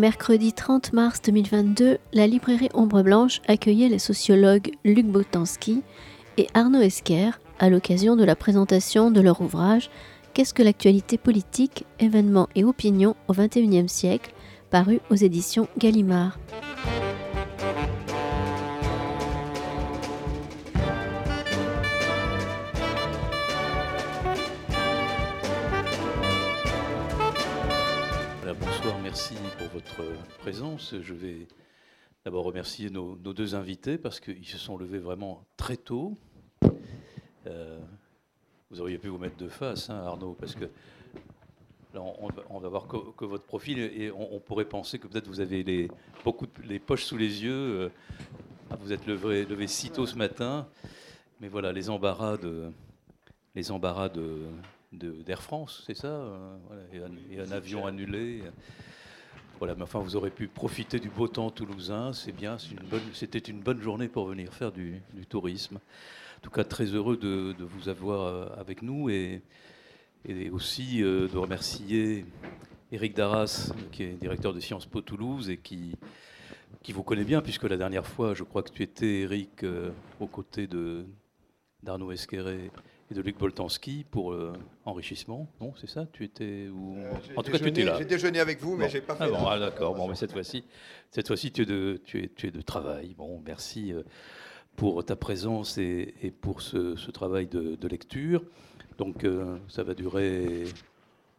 Mercredi 30 mars 2022, la librairie Ombre Blanche accueillait les sociologues Luc Botanski et Arnaud Esquer à l'occasion de la présentation de leur ouvrage Qu'est-ce que l'actualité politique, événements et opinions au XXIe siècle, paru aux éditions Gallimard. Merci pour votre présence. Je vais d'abord remercier nos, deux invités parce qu'ils se sont levés vraiment très tôt. Euh, vous auriez pu vous mettre de face, hein, Arnaud, parce que là, on, va, voir que, votre profil et on, pourrait penser que peut-être vous avez les, beaucoup de, les poches sous les yeux. Euh, vous êtes levé, levé si tôt ce matin, mais voilà, les embarras de, les embarras de, d'Air France, c'est ça euh, et, un, avion annulé. Voilà, enfin, vous aurez pu profiter du beau temps toulousain, c'est bien, c'était une, bonne journée pour venir faire du, tourisme. En tout cas, très heureux de, vous avoir euh, avec nous et, aussi euh, de remercier Éric Darras, qui est directeur de Sciences Po Toulouse et qui, vous connaît bien, puisque la dernière fois, je crois que tu étais, Éric, aux côtés d'Arnaud Esqueré et de Luc Boltanski pour euh, enrichissement. Non, c'est ça Tu étais où euh, En tout cas, tu étais là. J'ai déjeuné avec vous, mais j'ai pas ah fait. bon, ah, d'accord. Bon, mais cette fois-ci, cette fois-ci, tu es de, tu es, tu es de travail. Bon, merci euh, pour ta présence et, et pour ce, ce, travail de, de lecture. Donc, ça va durer.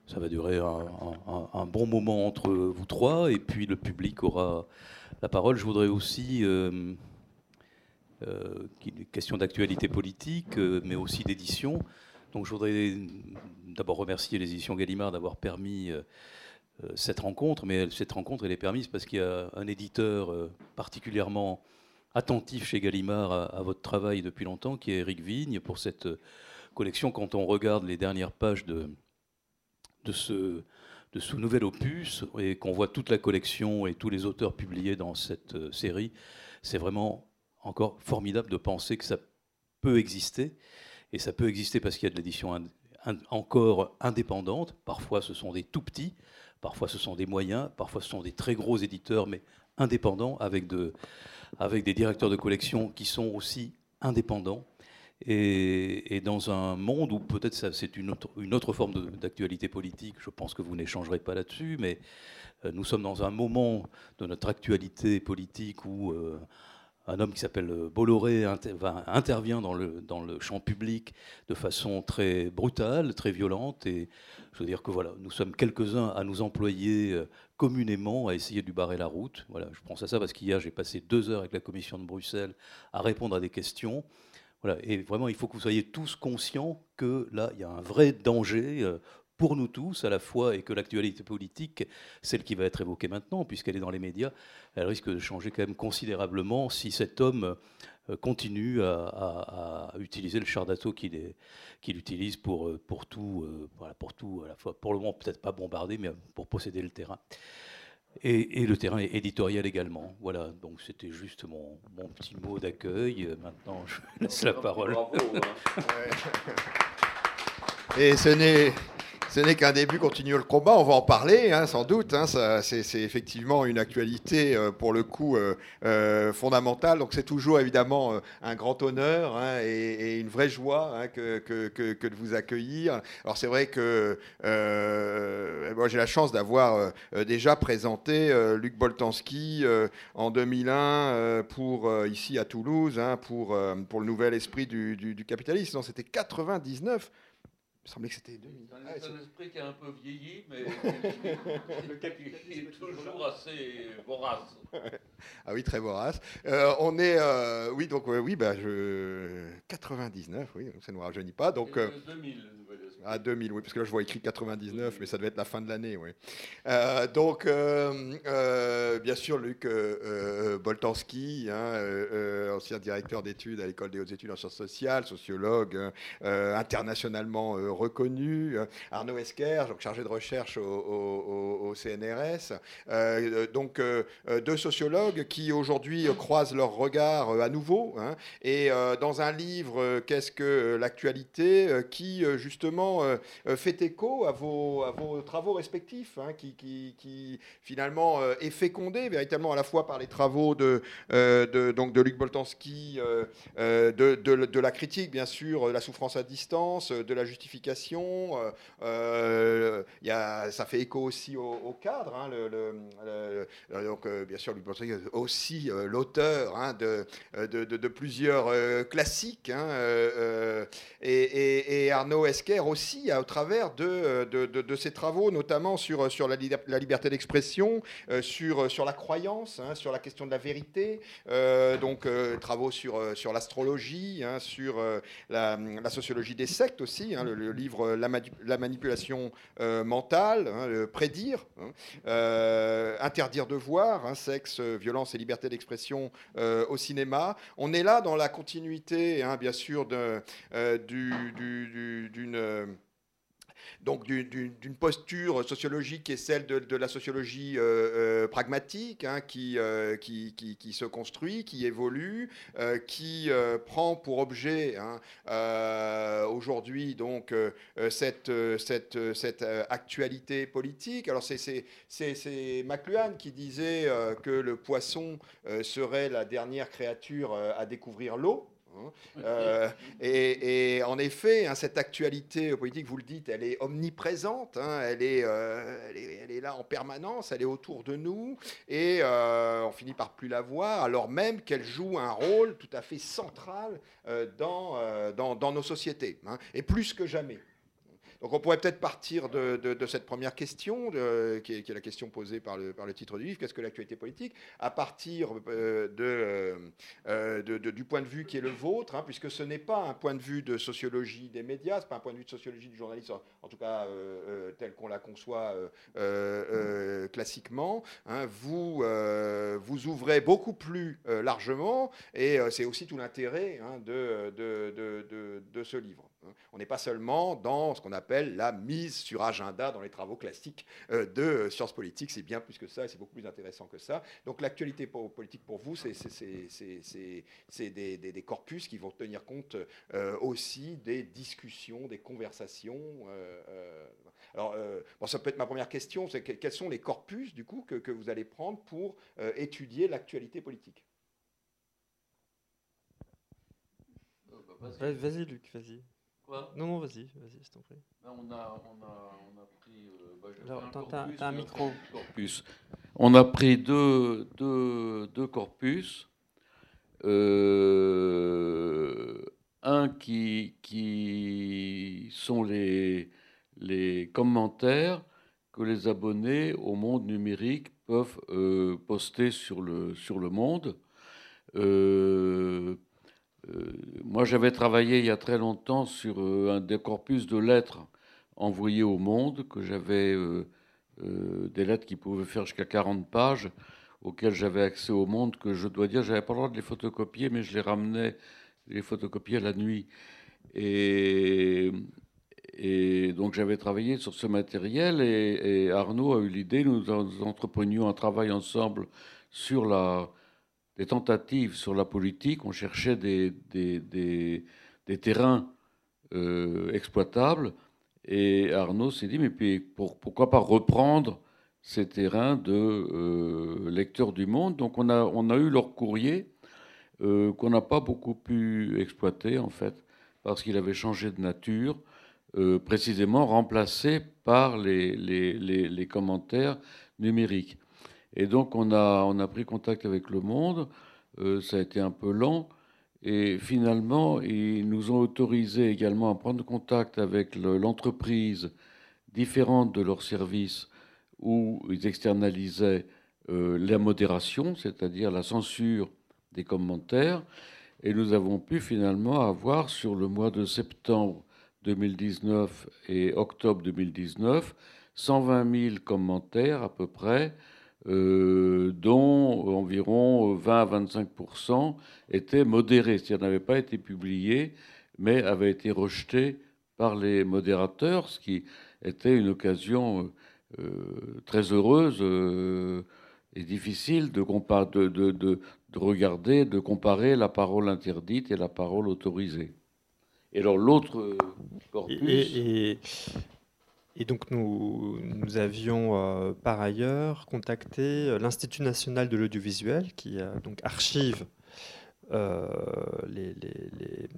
Ça va durer un, un, un, bon moment entre vous trois, et puis le public aura la parole. Je voudrais aussi euh, question d'actualité politique, euh, mais aussi d'édition. Donc je voudrais d'abord remercier les éditions Gallimard d'avoir permis euh, cette rencontre, mais cette rencontre elle est permise parce qu'il y a un éditeur particulièrement attentif chez Gallimard à, votre travail depuis longtemps, qui est Eric Vigne, pour cette collection. Quand on regarde les dernières pages de ce nouvel opus et qu'on voit toute la collection et tous les auteurs publiés dans cette série, c'est vraiment encore formidable de penser que ça peut exister. Et ça peut exister parce qu'il y a de l'édition encore indépendante. Parfois, ce sont des tout petits, parfois, ce sont des moyens, parfois, ce sont des très gros éditeurs, mais indépendants, avec, de, avec des directeurs de collection qui sont aussi indépendants. Et, dans un monde où peut-être c'est une autre, une autre forme d'actualité politique, je pense que vous n'échangerez pas là-dessus, mais euh, nous sommes dans un moment de notre actualité politique où euh, un homme qui s'appelle euh, Bolloré intervient dans le, dans le champ public de façon très brutale, très violente. Et je veux dire que voilà, nous sommes quelques-uns à nous employer euh, communément à essayer de lui barrer la route. Voilà, je pense à ça parce qu'hier, j'ai passé deux heures avec la commission de Bruxelles à répondre à des questions. Voilà, et vraiment, il faut que vous soyez tous conscients que là, il y a un vrai danger euh, pour nous tous à la fois et que l'actualité politique, celle qui va être évoquée maintenant, puisqu'elle est dans les médias, elle risque de changer quand même considérablement si cet homme euh, continue à, utiliser le char d'assaut qu'il utilise pour, euh, pour, tout, euh, voilà, pour tout, à la fois, pour le moment peut-être pas bombarder, mais pour posséder le terrain. Et, le terrain éditorial également. Voilà, donc c'était juste mon, mon, petit mot d'accueil. Maintenant, je laisse la parole. Bravo, hein. Et ce n'est ce n'est qu'un début, continue le combat, on va en parler hein, sans doute. Hein, c'est effectivement une actualité euh, pour le coup euh, euh, fondamentale. Donc c'est toujours évidemment un grand honneur hein, et, une vraie joie que, de vous accueillir. Alors c'est vrai que moi j'ai la chance d'avoir déjà présenté Luc Boltanski en 2001 pour ici à Toulouse pour, pour le nouvel esprit du, du, du capitalisme. C'était 99 il me semblait que c'était 2000. C'est un, esprit qui a un peu vieilli, mais qui est toujours assez vorace. ah oui, très vorace. Euh, on est, euh, oui, donc oui, bah, je 99, oui, ça ne nous rajeunit pas. Donc 2000. À 2000, oui, parce que là je vois écrit 99, mais ça devait être la fin de l'année, oui. Euh, donc, euh, euh, bien sûr, Luc Boltanski, hein, ancien directeur d'études à l'école des hautes études en sciences sociales, sociologue internationalement reconnu. Arnaud Esquer, chargé de recherche au, CNRS. donc deux sociologues qui aujourd'hui croisent leurs regards à nouveau. Hein, et dans un livre, Qu'est-ce que l'actualité, qui justement fait écho à vos, vos travaux respectifs, hein, qui, finalement est fécondé véritablement à la fois par les travaux de, donc de Luc Boltanski, de, la critique, bien sûr, de la souffrance à distance, de la justification. y a, ça fait écho aussi au, cadre. Hein, le, donc, bien sûr, Luc Boltanski aussi l'auteur hein, de, plusieurs classiques. Et, et, Arnaud Esquer aussi, au travers de, de, ses travaux, notamment sur, sur la, liberté d'expression, sur, sur la croyance, sur la question de la vérité, donc travaux sur, sur l'astrologie, sur la, sociologie des sectes aussi, le, livre La, la manipulation mentale, prédire, interdire de voir, sexe, violence et liberté d'expression au cinéma. On est là dans la continuité, bien sûr, d'une donc d'une posture sociologique qui est celle de, la sociologie euh, euh, pragmatique, hein, euh, qui, qui, se construit, qui évolue, qui prend pour objet hein, aujourd'hui donc cette, cette, cette actualité politique. Alors c'est McLuhan qui disait que le poisson serait la dernière créature à découvrir l'eau. Hein. Euh, et, en effet, hein, cette actualité politique, vous le dites, elle est omniprésente, hein. elle, est, euh, elle, est, là en permanence, elle est autour de nous, et euh, on finit par plus la voir, alors même qu'elle joue un rôle tout à fait central dans, dans, dans, nos sociétés, et plus que jamais. Donc on pourrait peut-être partir de, cette première question, qui, est, la question posée par le, titre du livre, qu'est-ce que l'actualité politique, à partir euh, euh, du point de vue qui est le vôtre, hein, puisque ce n'est pas un point de vue de sociologie des médias, ce n'est pas un point de vue de sociologie du journaliste, en, tout cas euh, tel qu'on la conçoit classiquement. Hein. vous, vous ouvrez beaucoup plus largement, et c'est aussi tout l'intérêt hein, de ce livre. On n'est pas seulement dans ce qu'on appelle la mise sur agenda dans les travaux classiques euh, de sciences politiques, c'est bien plus que ça, c'est beaucoup plus intéressant que ça. Donc l'actualité politique pour vous, c'est des, corpus qui vont tenir compte euh, aussi des discussions, des conversations. Euh, alors, bon, ça peut être ma première question, quels sont les corpus, du coup, que vous allez prendre pour étudier l'actualité politique? Vas-y, Luc, vas-y. Non, non, vas-y, vas-y, t'en prie. Ben, on, a, on, a, on a pris. Euh, bah, Alors, un, un micro. Corpus. On a pris deux, deux, deux corpus. Euh, un qui, qui sont les, les commentaires que les abonnés au monde numérique peuvent euh, poster sur le, sur le monde. Euh, euh, moi, j'avais travaillé il y a très longtemps sur euh, un des corpus de lettres envoyées au monde, que j'avais euh, des lettres qui pouvaient faire jusqu'à 40 pages, auxquelles j'avais accès au monde, que je dois dire, j'avais pas le droit de les photocopier, mais je les ramenais, les photocopiais la nuit. Et, donc j'avais travaillé sur ce matériel et Arnaud a eu l'idée, nous entreprenions un travail ensemble sur la, des tentatives sur la politique. On cherchait des, terrains euh, exploitables. Et Arnaud s'est dit, mais pourquoi pas reprendre ces terrains de euh, lecteurs du monde? Donc on a, on a eu leur courrier euh, qu'on n'a pas beaucoup pu exploiter, en fait, parce qu'il avait changé de nature, précisément remplacé par les, les, les commentaires numériques. Et donc on a, on a pris contact avec le monde, euh, ça a été un peu lent, et finalement ils nous ont autorisé également à prendre contact avec l'entreprise différente de leur service où ils externalisaient euh, la modération, c'est-à-dire la censure des commentaires, et nous avons pu finalement avoir sur le mois de septembre 2019 et octobre 2019 120 000 commentaires à peu près dont environ 20 à 25 étaient modérés, c'est-à-dire n'avaient pas été publiés, mais avaient été rejetés par les modérateurs, ce qui était une occasion très heureuse et difficile de, de, de, de, regarder, de comparer la parole interdite et la parole autorisée. Et alors l'autre corpus... Et, donc nous, nous avions euh, par ailleurs contacté euh, l'Institut national de l'audiovisuel qui donc archive euh, les, les, les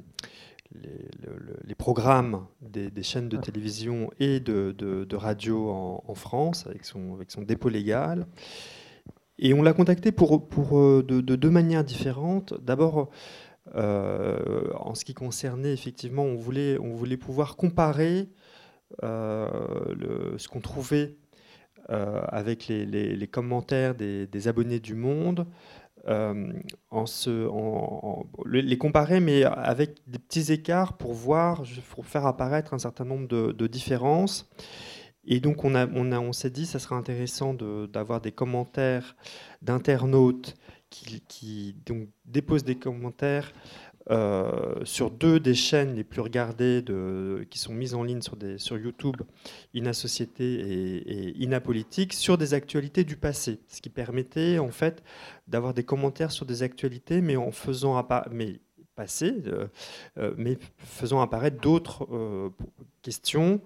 les, programmes des, chaînes de télévision et de, de, radio en, France avec son, avec son dépôt légal. Et on l'a contacté pour, pour de, de, deux manières différentes. D'abord, euh, en ce qui concernait effectivement, on voulait, on voulait pouvoir comparer euh, le, ce qu'on trouvait euh, avec les, commentaires des, abonnés du Monde, en, les comparer, mais avec des petits écarts pour voir, pour faire apparaître un certain nombre de, différences. Et donc on, a, on, s'est dit, ça serait intéressant d'avoir des commentaires d'internautes qui, donc, dépose des commentaires euh, sur deux des chaînes les plus regardées qui sont mises en ligne sur, YouTube, Ina Société et, et, Ina Politique, sur des actualités du passé. Ce qui permettait en fait d'avoir des commentaires sur des actualités, mais en faisant euh, euh, apparaître d'autres questions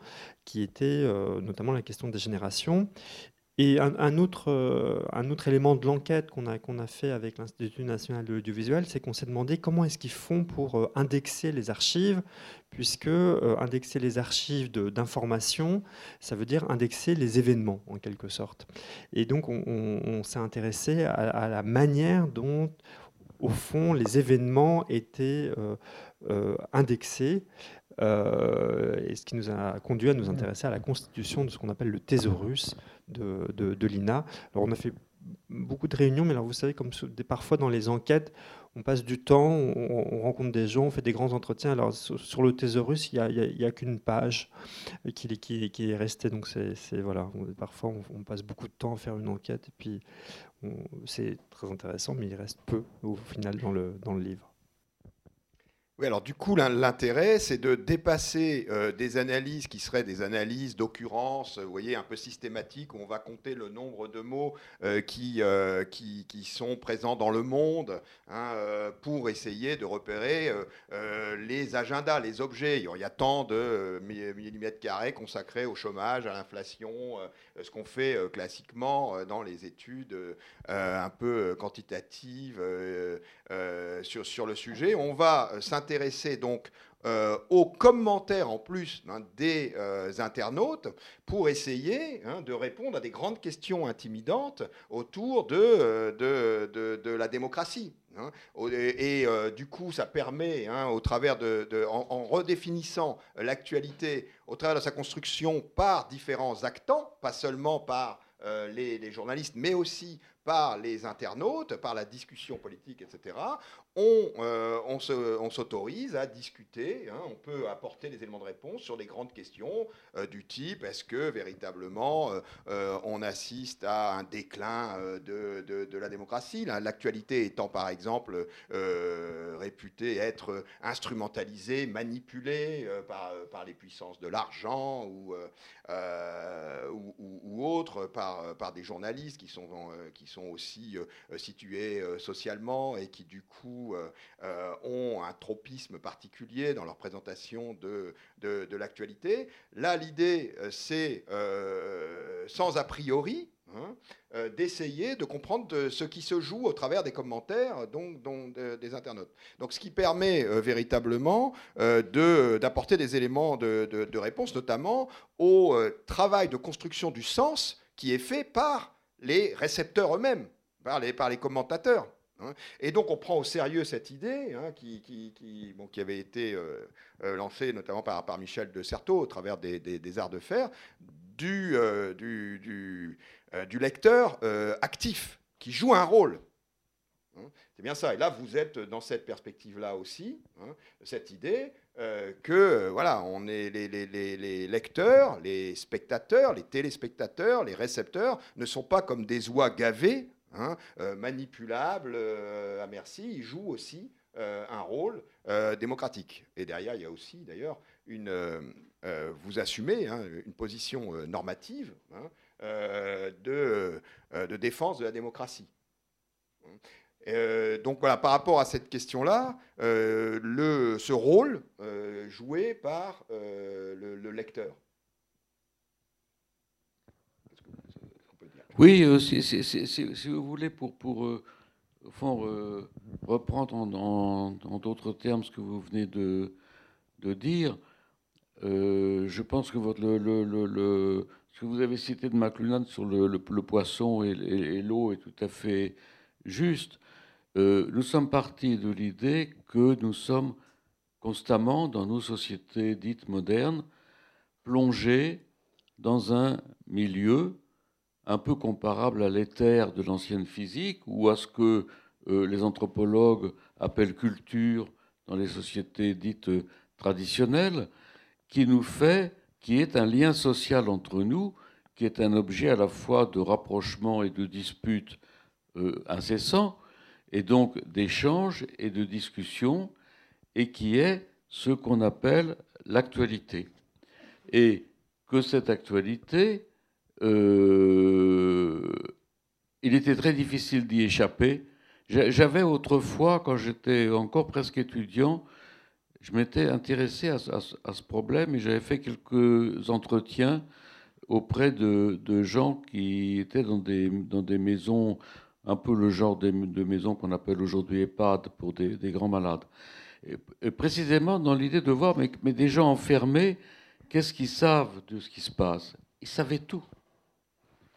qui étaient notamment la question des générations et un, autre, euh, un autre élément de l'enquête qu'on a, qu'on a fait avec l'Institut national de l'audiovisuel, c'est qu'on s'est demandé comment est-ce qu'ils font pour euh, indexer les archives, puisque euh, indexer les archives d'information, ça veut dire indexer les événements, en quelque sorte. Et donc, on, s'est intéressé à, la manière dont, au fond, les événements étaient indexés. et ce qui nous a conduit à nous intéresser à la constitution de ce qu'on appelle le thésaurus, de, l'INA. Alors on a fait beaucoup de réunions, mais alors vous savez, comme parfois dans les enquêtes, on passe du temps, on, rencontre des gens, on fait des grands entretiens. Alors sur, le thésaurus, il n'y a, qu'une page qui, qui, qui, est restée. Donc c'est voilà, parfois on, passe beaucoup de temps à faire une enquête et puis c'est très intéressant, mais il reste peu au final dans le, dans le livre. Oui, alors du coup, l'intérêt, c'est de dépasser euh, des analyses qui seraient des analyses d'occurrence, vous voyez, un peu systématiques, où on va compter le nombre de mots euh, qui, euh, qui, qui, sont présents dans le monde, hein, pour essayer de repérer les agendas, les objets. Il y a tant de millimètres carrés consacrés au chômage, à l'inflation, ce qu'on fait classiquement dans les études un peu quantitatives sur, sur le sujet. On va s'intéresser s'intéresser donc euh, aux commentaires en plus hein, des euh, internautes pour essayer hein, de répondre à des grandes questions intimidantes autour de, euh, de, de, la démocratie. Hein. Et, du coup, ça permet, au travers de, en, redéfinissant l'actualité, au travers de sa construction par différents actants, pas seulement par les, les, journalistes, mais aussi par les internautes, par la discussion politique, etc., on, euh, on s'autorise à discuter, hein, on peut apporter des éléments de réponse sur des grandes questions euh, du type est-ce que véritablement euh, on assiste à un déclin de, la démocratie? L'actualité étant par exemple réputée être instrumentalisée, manipulée par, les puissances de l'argent ou, ou, autres, par, des journalistes qui sont aussi situés socialement et qui du coup euh, euh, ont un tropisme particulier dans leur présentation de, de, l'actualité. Là, l'idée, euh, c'est, sans a priori, hein, d'essayer de comprendre ce qui se joue au travers des commentaires donc, des internautes. Donc, ce qui permet véritablement d'apporter des éléments de, réponse, notamment au travail de construction du sens qui est fait par les récepteurs eux-mêmes, par les, commentateurs. Hein. Et donc on prend au sérieux cette idée hein, qui, avait été euh, euh, lancée notamment par, Michel de Certeau au travers des, arts de fer, euh, du, lecteur actif qui joue un rôle. Hein. C'est bien ça. Et là, vous êtes dans cette perspective-là aussi, hein, cette idée euh, que euh, voilà, on est les, lecteurs, les spectateurs, les téléspectateurs, les récepteurs ne sont pas comme des oies gavées, hein, euh, manipulables à merci. Ils jouent aussi un rôle démocratique. Et derrière, il y a aussi d'ailleurs une, vous assumez une position normative de, de défense de la démocratie. Euh, donc voilà, par rapport à cette question-là, euh, ce rôle euh, joué par le, lecteur. Oui, si, vous voulez, pour, pour reprendre en, d'autres termes ce que vous venez de, de dire, je pense que votre, le, ce que vous avez cité de McLuhan sur le, poisson et l'eau est tout à fait juste. Euh, nous sommes partis de l'idée que nous sommes constamment, dans nos sociétés dites modernes, plongés dans un milieu un peu comparable à l'éther de l'ancienne physique ou à ce que euh, les anthropologues appellent culture dans les sociétés dites traditionnelles, qui nous fait, qui est un lien social entre nous, qui est un objet à la fois de rapprochement et de dispute euh, incessant, et donc d'échange et de discussion, et qui est ce qu'on appelle l'actualité. Et que cette actualité, euh, il était très difficile d'y échapper. J'avais autrefois, quand j'étais encore presque étudiant, je m'étais intéressé à, ce problème et j'avais fait quelques entretiens auprès de, de, gens qui étaient dans des, dans des maisons un peu le genre de, maison qu'on appelle aujourd'hui EHPAD pour des, grands malades. Et, précisément dans l'idée de voir, mais, mais des gens enfermés, qu'est-ce qu'ils savent de ce qui se passe? Ils savaient tout.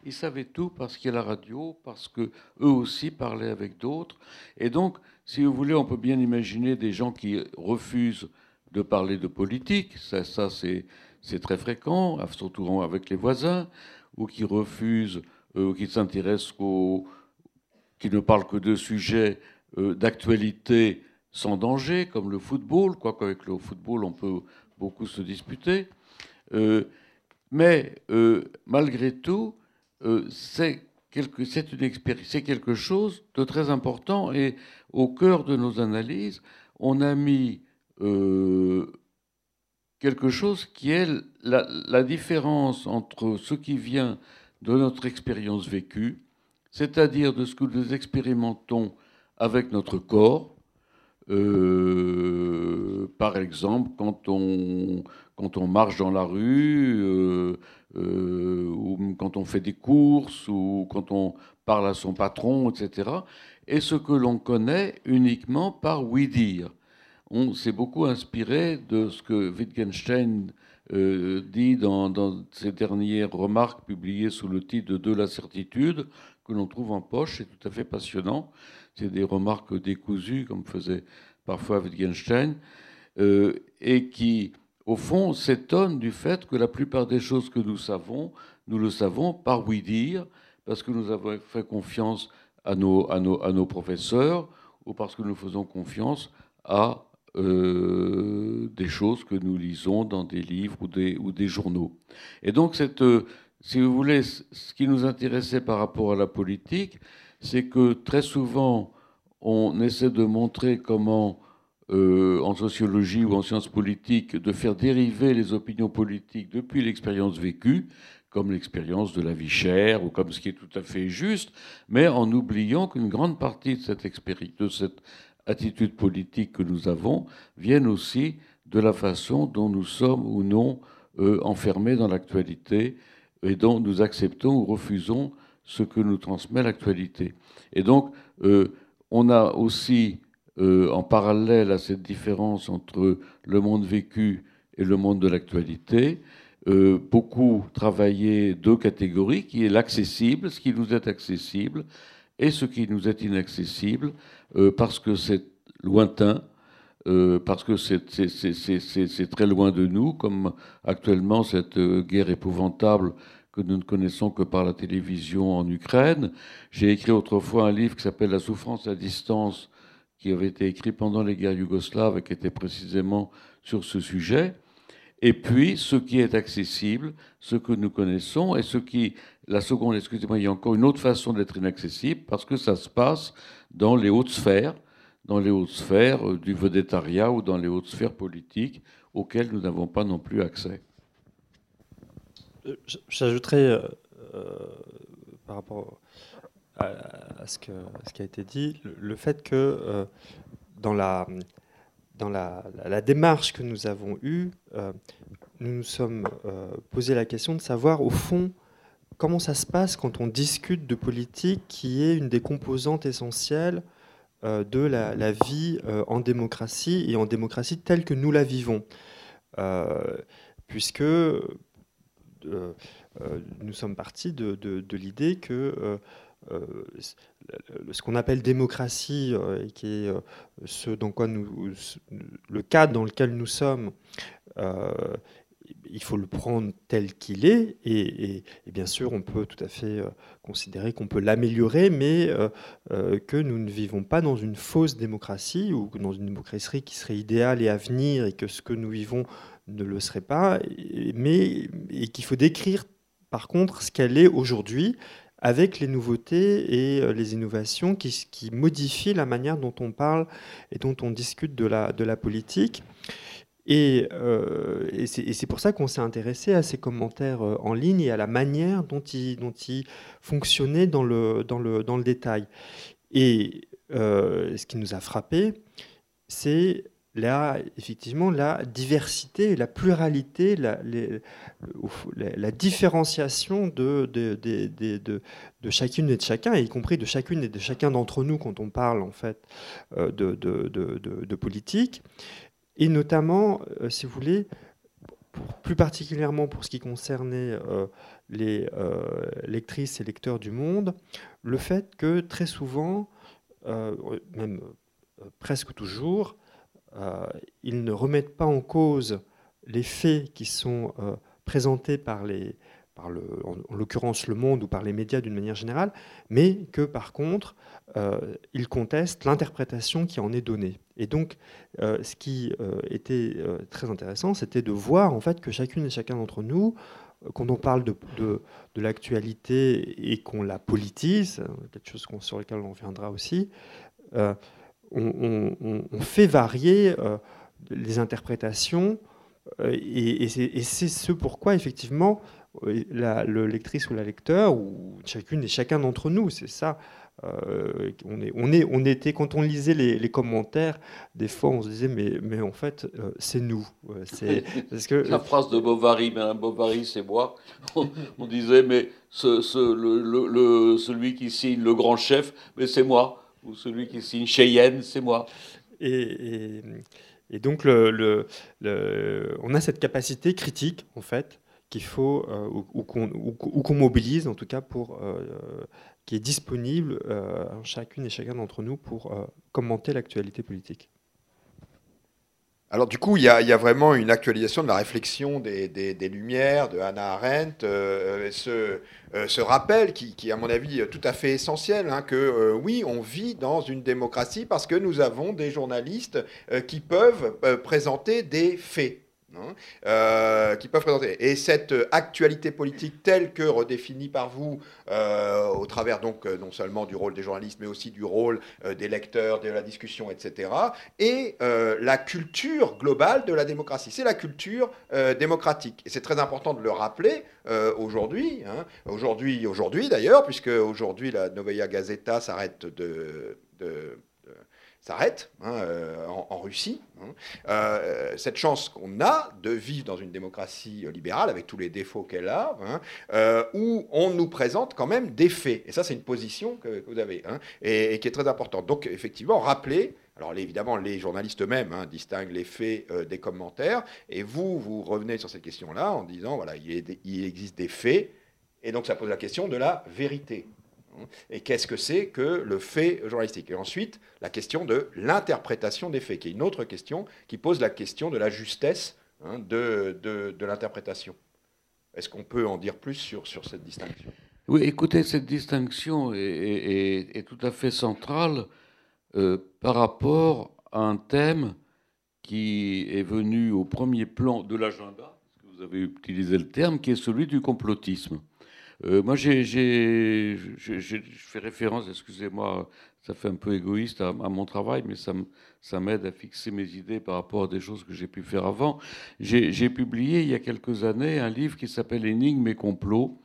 Ils savaient tout parce qu'il y a la radio, parce que eux aussi parlaient avec d'autres. Et donc, si vous voulez, on peut bien imaginer des gens qui refusent de parler de politique, ça, ça c'est très fréquent, surtout avec les voisins, ou qui refusent, euh, ou qui s'intéressent qu'aux qui ne parle que de sujets euh, d'actualité sans danger, comme le football, quoique avec le football on peut beaucoup se disputer. Euh, mais euh, malgré tout, c'est quelque, une quelque chose de très important et au cœur de nos analyses, on a mis quelque chose qui est la, la, différence entre ce qui vient de notre expérience vécue c'est-à-dire de ce que nous expérimentons avec notre corps. Euh, par exemple, quand on, marche dans la rue, euh, euh, ou quand on fait des courses, ou quand on parle à son patron, etc. Et ce que l'on connaît uniquement par oui-dire. On s'est beaucoup inspiré de ce que Wittgenstein dit dans, dans, ses dernières remarques publiées sous le titre de la certitude, que l'on trouve en poche. C'est tout à fait passionnant. C'est des remarques décousues, comme faisait parfois Wittgenstein, euh, et qui, au fond, s'étonnent du fait que la plupart des choses que nous savons, nous le savons par oui-dire, parce que nous avons fait confiance à nos, à nos, à nos professeurs, ou parce que nous faisons confiance à euh, des choses que nous lisons dans des livres ou des, ou des journaux. Et donc cette, si vous voulez, ce qui nous intéressait par rapport à la politique, c'est que très souvent, on essaie de montrer comment, euh, en sociologie ou en sciences politiques, de faire dériver les opinions politiques depuis l'expérience vécue, comme l'expérience de la vie chère, ou comme ce qui est tout à fait juste, mais en oubliant qu'une grande partie de cette, de cette attitude politique que nous avons viennent aussi de la façon dont nous sommes ou non euh, enfermés dans l'actualité et dont nous acceptons ou refusons ce que nous transmet l'actualité. Et donc, euh, on a aussi, euh, en parallèle à cette différence entre le monde vécu et le monde de l'actualité, euh, beaucoup travaillé deux catégories, qui est l'accessible, ce qui nous est accessible, et ce qui nous est inaccessible, parce que c'est lointain, parce que c'est très loin de nous, comme actuellement cette guerre épouvantable que nous ne connaissons que par la télévision en Ukraine. J'ai écrit autrefois un livre qui s'appelle La souffrance à distance, qui avait été écrit pendant les guerres yougoslaves et qui était précisément sur ce sujet. Et puis, ce qui est accessible, ce que nous connaissons, et ce qui, la seconde, excusez-moi, il y a encore une autre façon d'être inaccessible, parce que ça se passe dans les hautes sphères, dans les hautes sphères euh, du vedettariat ou dans les hautes sphères politiques, auxquelles nous n'avons pas non plus accès. Euh, j'ajouterais, euh, par rapport à, ce, qui a été dit, le, fait que dans la dans la, démarche que nous avons eue, nous nous sommes posé la question de savoir, au fond, comment ça se passe quand on discute de politique qui est une des composantes essentielles de la, vie en démocratie et en démocratie telle que nous la vivons. puisque nous sommes partis de, l'idée que euh, ce qu'on appelle démocratie, euh, qui est euh, ce dans quoi nous, le cadre dans lequel nous sommes, il faut le prendre tel qu'il est, et, bien sûr, on peut tout à fait considérer qu'on peut l'améliorer, mais que nous ne vivons pas dans une fausse démocratie ou dans une démocratie qui serait idéale et à venir, et que ce que nous vivons ne le serait pas, mais et qu'il faut décrire par contre ce qu'elle est aujourd'hui avec les nouveautés et euh, les innovations qui, modifient la manière dont on parle et dont on discute de la, de la politique. Et, euh, et c'est pour ça qu'on s'est intéressé à ces commentaires euh, en ligne et à la manière dont ils, fonctionnaient dans le, détail. Et ce qui nous a frappé, c'est la, effectivement la diversité, la pluralité, la, différenciation de, de, chacune et de chacun, y compris de chacune et de chacun d'entre nous quand on parle en fait euh, de, politique, et notamment, euh, si vous voulez, plus particulièrement pour ce qui concernait euh, les lectrices et lecteurs du monde, le fait que très souvent, même presque toujours, euh, ils ne remettent pas en cause les faits qui sont euh, présentés par les, par en, l'occurrence le monde ou par les médias d'une manière générale, mais que par contre, euh, ils contestent l'interprétation qui en est donnée. Et donc, ce qui était très intéressant, c'était de voir en fait que chacune et chacun d'entre nous, quand on parle de, de, l'actualité et qu'on la politise, quelque chose sur lequel on reviendra aussi, on, fait varier euh, les interprétations euh, et, c'est ce pourquoi effectivement euh, la, le lectrice ou la lecteur ou chacune et chacun d'entre nous, c'est ça. on, est, on, est, on était quand on lisait les, commentaires, des fois on se disait mais, mais en fait c'est nous. c'est parce que la phrase de Bovary, mais Bovary c'est moi. On, disait mais ce, le, celui qui signe le grand chef, mais c'est moi ou celui qui signe Cheyenne, c'est moi. Et, et, donc, le, le, on a cette capacité critique, en fait, qu'il faut, euh, ou, qu'on mobilise, en tout cas, pour, euh, qui est disponible euh, à chacune et chacun d'entre nous pour commenter l'actualité politique. Alors du coup, il y, a, vraiment une actualisation de la réflexion des, Lumières, de Hannah Arendt, ce, rappel qui, est à mon avis tout à fait essentiel, hein, que oui, on vit dans une démocratie parce que nous avons des journalistes qui peuvent présenter des faits. Hein, euh, qui peuvent présenter. Et cette actualité politique telle que redéfinie par vous euh, au travers donc euh, non seulement du rôle des journalistes, mais aussi du rôle des lecteurs, de la discussion, etc. Et la culture globale de la démocratie. C'est la culture démocratique. Et c'est très important de le rappeler aujourd'hui. Hein. Aujourd'hui, aujourd'hui d'ailleurs, puisque aujourd'hui la Novaya Gazeta s'arrête de s'arrête hein, euh, en, Russie. Hein. Euh, cette chance qu'on a de vivre dans une démocratie libérale, avec tous les défauts qu'elle a, hein, euh, où on nous présente quand même des faits. Et ça, c'est une position que, vous avez, et, qui est très importante. Donc, effectivement, rappeler... Alors évidemment, les journalistes eux-mêmes distinguent les faits des commentaires, et vous, vous revenez sur cette question-là en disant, voilà, il existe des faits, et donc ça pose la question de la vérité. Et qu'est-ce que c'est que le fait journalistique? Et ensuite, la question de l'interprétation des faits, qui est une autre question qui pose la question de la justesse hein, de, de, l'interprétation. Est-ce qu'on peut en dire plus sur, sur cette distinction? Oui, écoutez, cette distinction est, tout à fait centrale euh, par rapport à un thème qui est venu au premier plan de l'agenda, vous avez utilisé le terme, qui est celui du complotisme. Euh, moi, je fais référence, excusez-moi, ça fait un peu égoïste à, mon travail, mais ça, ça m'aide à fixer mes idées par rapport à des choses que j'ai pu faire avant. J'ai publié il y a quelques années un livre qui s'appelle Énigmes et complots,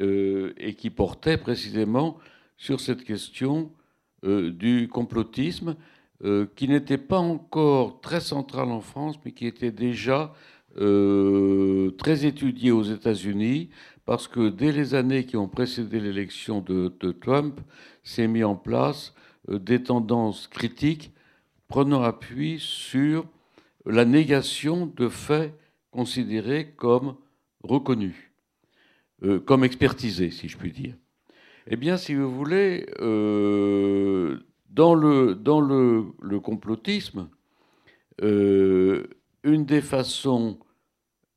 euh, et qui portait précisément sur cette question euh, du complotisme, qui n'était pas encore très central en France, mais qui était déjà très étudié aux États-Unis parce que dès les années qui ont précédé l'élection de, Trump, s'est mis en place euh, des tendances critiques prenant appui sur la négation de faits considérés comme reconnus, euh, comme expertisés, si je puis dire. Eh bien, si vous voulez, euh, dans, le, dans le, le complotisme, une des façons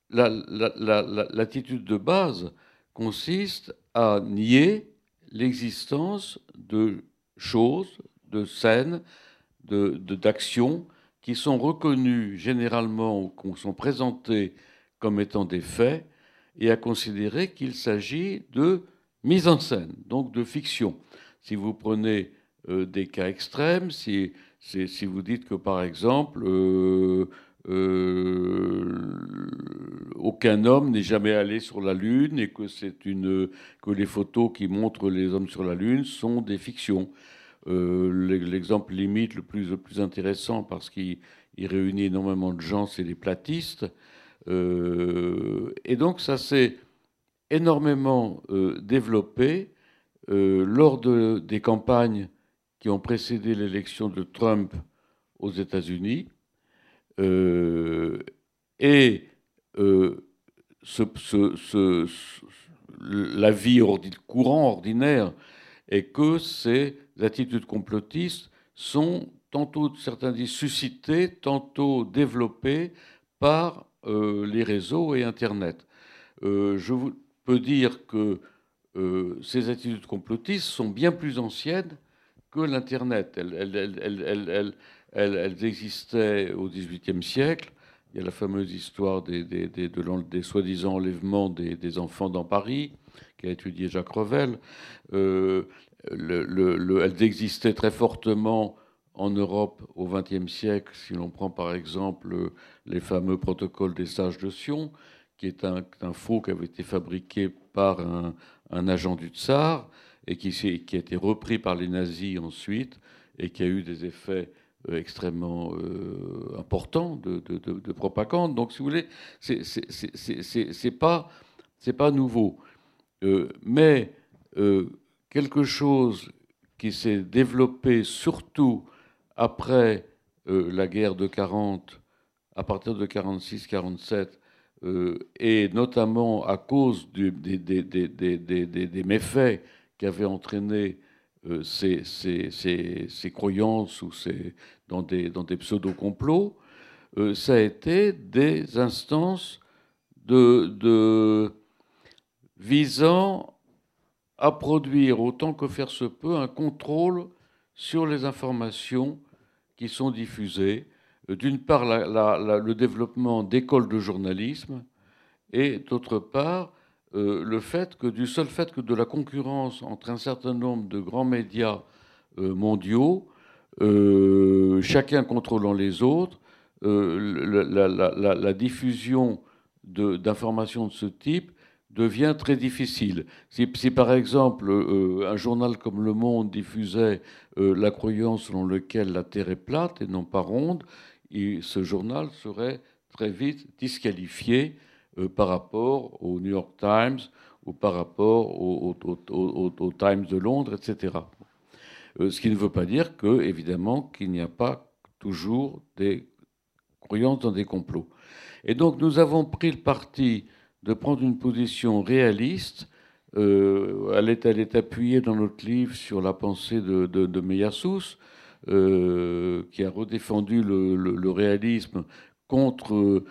l'attitude de base consiste à nier l'existence de choses, de scènes, d'actions de, qui sont reconnues généralement ou qui sont présentées comme étant des faits et à considérer qu'il s'agit de mise en scène, donc de fiction. Si vous prenez euh, des cas extrêmes, si, si, vous dites que par exemple, euh, aucun homme n'est jamais allé sur la Lune et que, les photos qui montrent les hommes sur la Lune sont des fictions. Euh, l'exemple limite le plus, intéressant parce qu'il réunit énormément de gens, c'est les platistes. Euh, et donc ça s'est énormément développé lors de, des campagnes qui ont précédé l'élection de Trump aux États-Unis. Euh, et euh, la vie courant, ordinaire, est que ces attitudes complotistes sont tantôt, certains disent, suscitées, tantôt développées par euh, les réseaux et Internet. je peux dire que ces attitudes complotistes sont bien plus anciennes que l'Internet. Existaient au XVIIIe siècle. Il y a la fameuse histoire des, soi-disant enlèvements des, enfants dans Paris, qui a étudié Jacques Revel. Euh, elles existaient très fortement en Europe au XXe siècle, si l'on prend par exemple les fameux protocoles des sages de Sion, qui est un, faux qui avait été fabriqué par un, agent du tsar et qui, a été repris par les nazis ensuite et qui a eu des effets extrêmement euh, important de, propagande. Donc, si vous voulez, c'est pas pas nouveau, euh, mais quelque chose qui s'est développé surtout après la guerre de 40, à partir de 46-47, et notamment à cause des, des, des méfaits qui avaient entraîné euh, ces, croyances ou dans des, dans des pseudo-complots, euh, ça a été des instances de, visant à produire autant que faire se peut un contrôle sur les informations qui sont diffusées. Euh, d'une part, le développement d'écoles de journalisme et d'autre part, euh, le fait que du seul fait que de la concurrence entre un certain nombre de grands médias euh, mondiaux, euh, chacun contrôlant les autres, la, diffusion d'informations de, ce type devient très difficile. Si, par exemple un journal comme Le Monde diffusait la croyance selon laquelle la Terre est plate et non pas ronde, ce journal serait très vite disqualifié par rapport au New York Times ou par rapport au, Times de Londres, etc. Euh, ce qui ne veut pas dire que, évidemment, qu'il n'y a pas toujours des croyances dans des complots. Et donc nous avons pris le parti de prendre une position réaliste. Euh, elle, est, appuyée dans notre livre sur la pensée de, de, qui a redéfendu le réalisme contre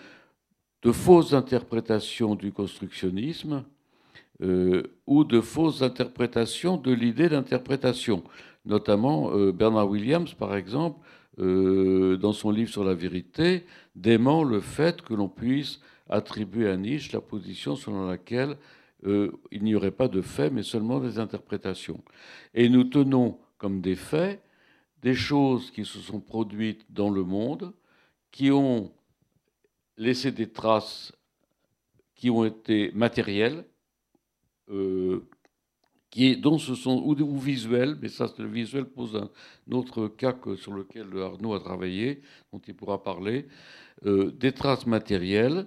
de fausses interprétations du constructionnisme euh, ou de fausses interprétations de l'idée d'interprétation. Notamment euh, Bernard Williams, par exemple, euh, dans son livre sur la vérité, dément le fait que l'on puisse attribuer à Nietzsche la position selon laquelle il n'y aurait pas de faits, mais seulement des interprétations. Et nous tenons comme des faits des choses qui se sont produites dans le monde, qui ont laissé des traces qui ont été matérielles, euh, qui, ce sont ou, visuels, mais ça, le visuel pose un, autre cas que, sur lequel Arnaud a travaillé, dont il pourra parler, euh, des traces matérielles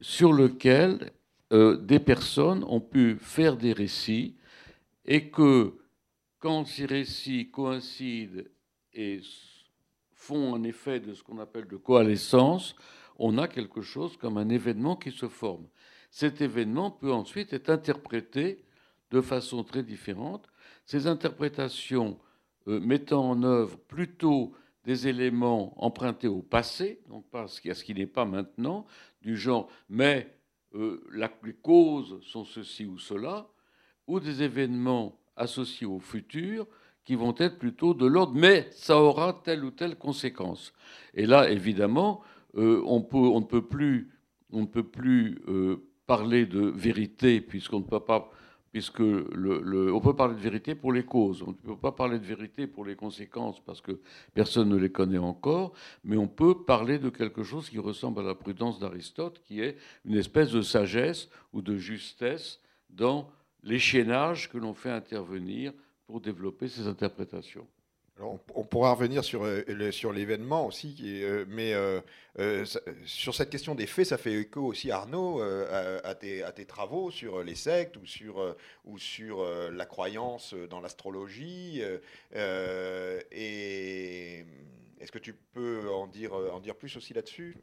sur lesquelles euh, des personnes ont pu faire des récits et que quand ces récits coïncident et font un effet de ce qu'on appelle de coalescence, on a quelque chose comme un événement qui se forme. Cet événement peut ensuite être interprété de façon très différente. Ces interprétations euh, mettant en œuvre plutôt des éléments empruntés au passé, donc pas à ce qui n'est pas maintenant, du genre mais euh, les causes sont ceci ou cela, ou des événements associés au futur qui vont être plutôt de l'ordre, mais ça aura telle ou telle conséquence. Et là, évidemment, euh, on, ne peut plus, euh, parler de vérité, puisqu'on ne peut pas parler de vérité pour les causes, on ne peut pas parler de vérité pour les conséquences parce que personne ne les connaît encore, mais on peut parler de quelque chose qui ressemble à la prudence d'Aristote, qui est une espèce de sagesse ou de justesse dans l'échénage que l'on fait intervenir pour développer ces interprétations on, pourra revenir sur, euh, l'événement aussi, euh, mais euh, sur cette question des faits, ça fait écho aussi, Arnaud, à, tes, travaux sur les sectes ou sur, la croyance dans l'astrologie. et est-ce que tu peux en dire, plus aussi là-dessus?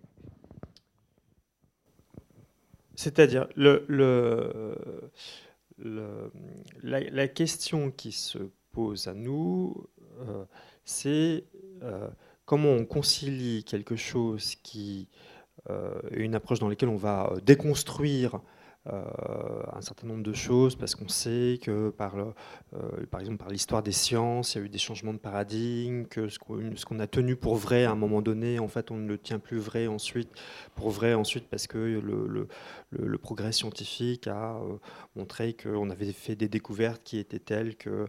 C'est-à-dire, la, question qui se pose à nous, c'est euh, comment on concilie quelque chose qui euh, est une approche dans laquelle on va déconstruire euh, un certain nombre de choses parce qu'on sait que par, euh, par exemple par l'histoire des sciences, il y a eu des changements de paradigme, que ce qu'on a tenu pour vrai à un moment donné, en fait, on ne le tient plus vrai ensuite, pour vrai ensuite parce que le, le, progrès scientifique a euh, montré qu'on avait fait des découvertes qui étaient telles que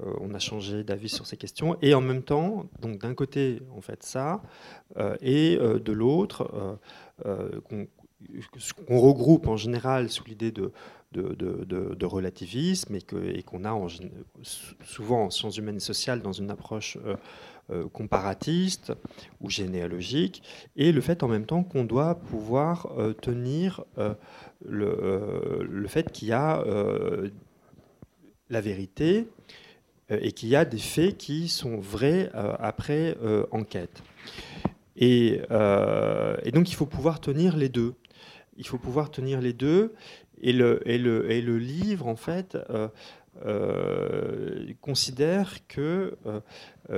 on a changé d'avis sur ces questions. Et en même temps, donc d'un côté, en fait, ça, et de l'autre, qu'on regroupe en général sous l'idée de, relativisme et qu'on a souvent en sciences humaines et sociales dans une approche euh, euh, comparatiste ou généalogique, et le fait en même temps qu'on doit pouvoir euh, tenir le, fait qu'il y a la vérité et qu'il y a des faits qui sont vrais après enquête. Et, donc il faut pouvoir tenir les deux il faut pouvoir tenir les deux. Et le, et le, et le livre, en fait, euh, euh, considère qu'il euh,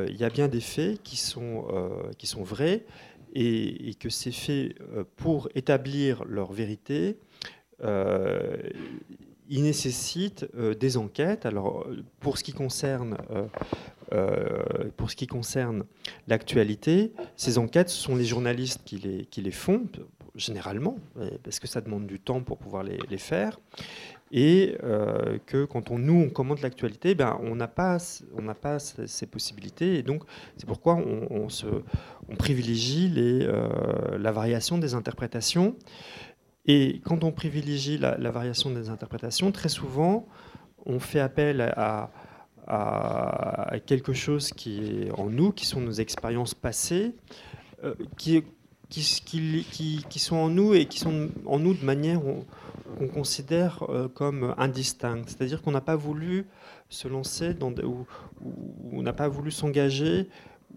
y a bien des faits qui sont, qui sont vrais et, que ces faits, pour établir leur vérité, ils nécessitent des enquêtes. Alors, pour ce qui concerne pour ce qui concerne l'actualité, ces enquêtes, ce sont les journalistes qui les, qui les font généralement, parce que ça demande du temps pour pouvoir les, faire, et euh, que quand on, nous, on commente l'actualité, ben, on n'a pas, pas ces possibilités, et donc c'est pourquoi on, se, on privilégie les, euh, la variation des interprétations. Et quand on privilégie la, variation des interprétations, très souvent, on fait appel à, à, quelque chose qui est en nous, qui sont nos expériences passées, euh, qui est qui, sont en nous et qui sont en nous de manière qu'on considère euh, comme indistincte. C'est-à-dire qu'on n'a pas voulu se lancer on n'a pas voulu s'engager,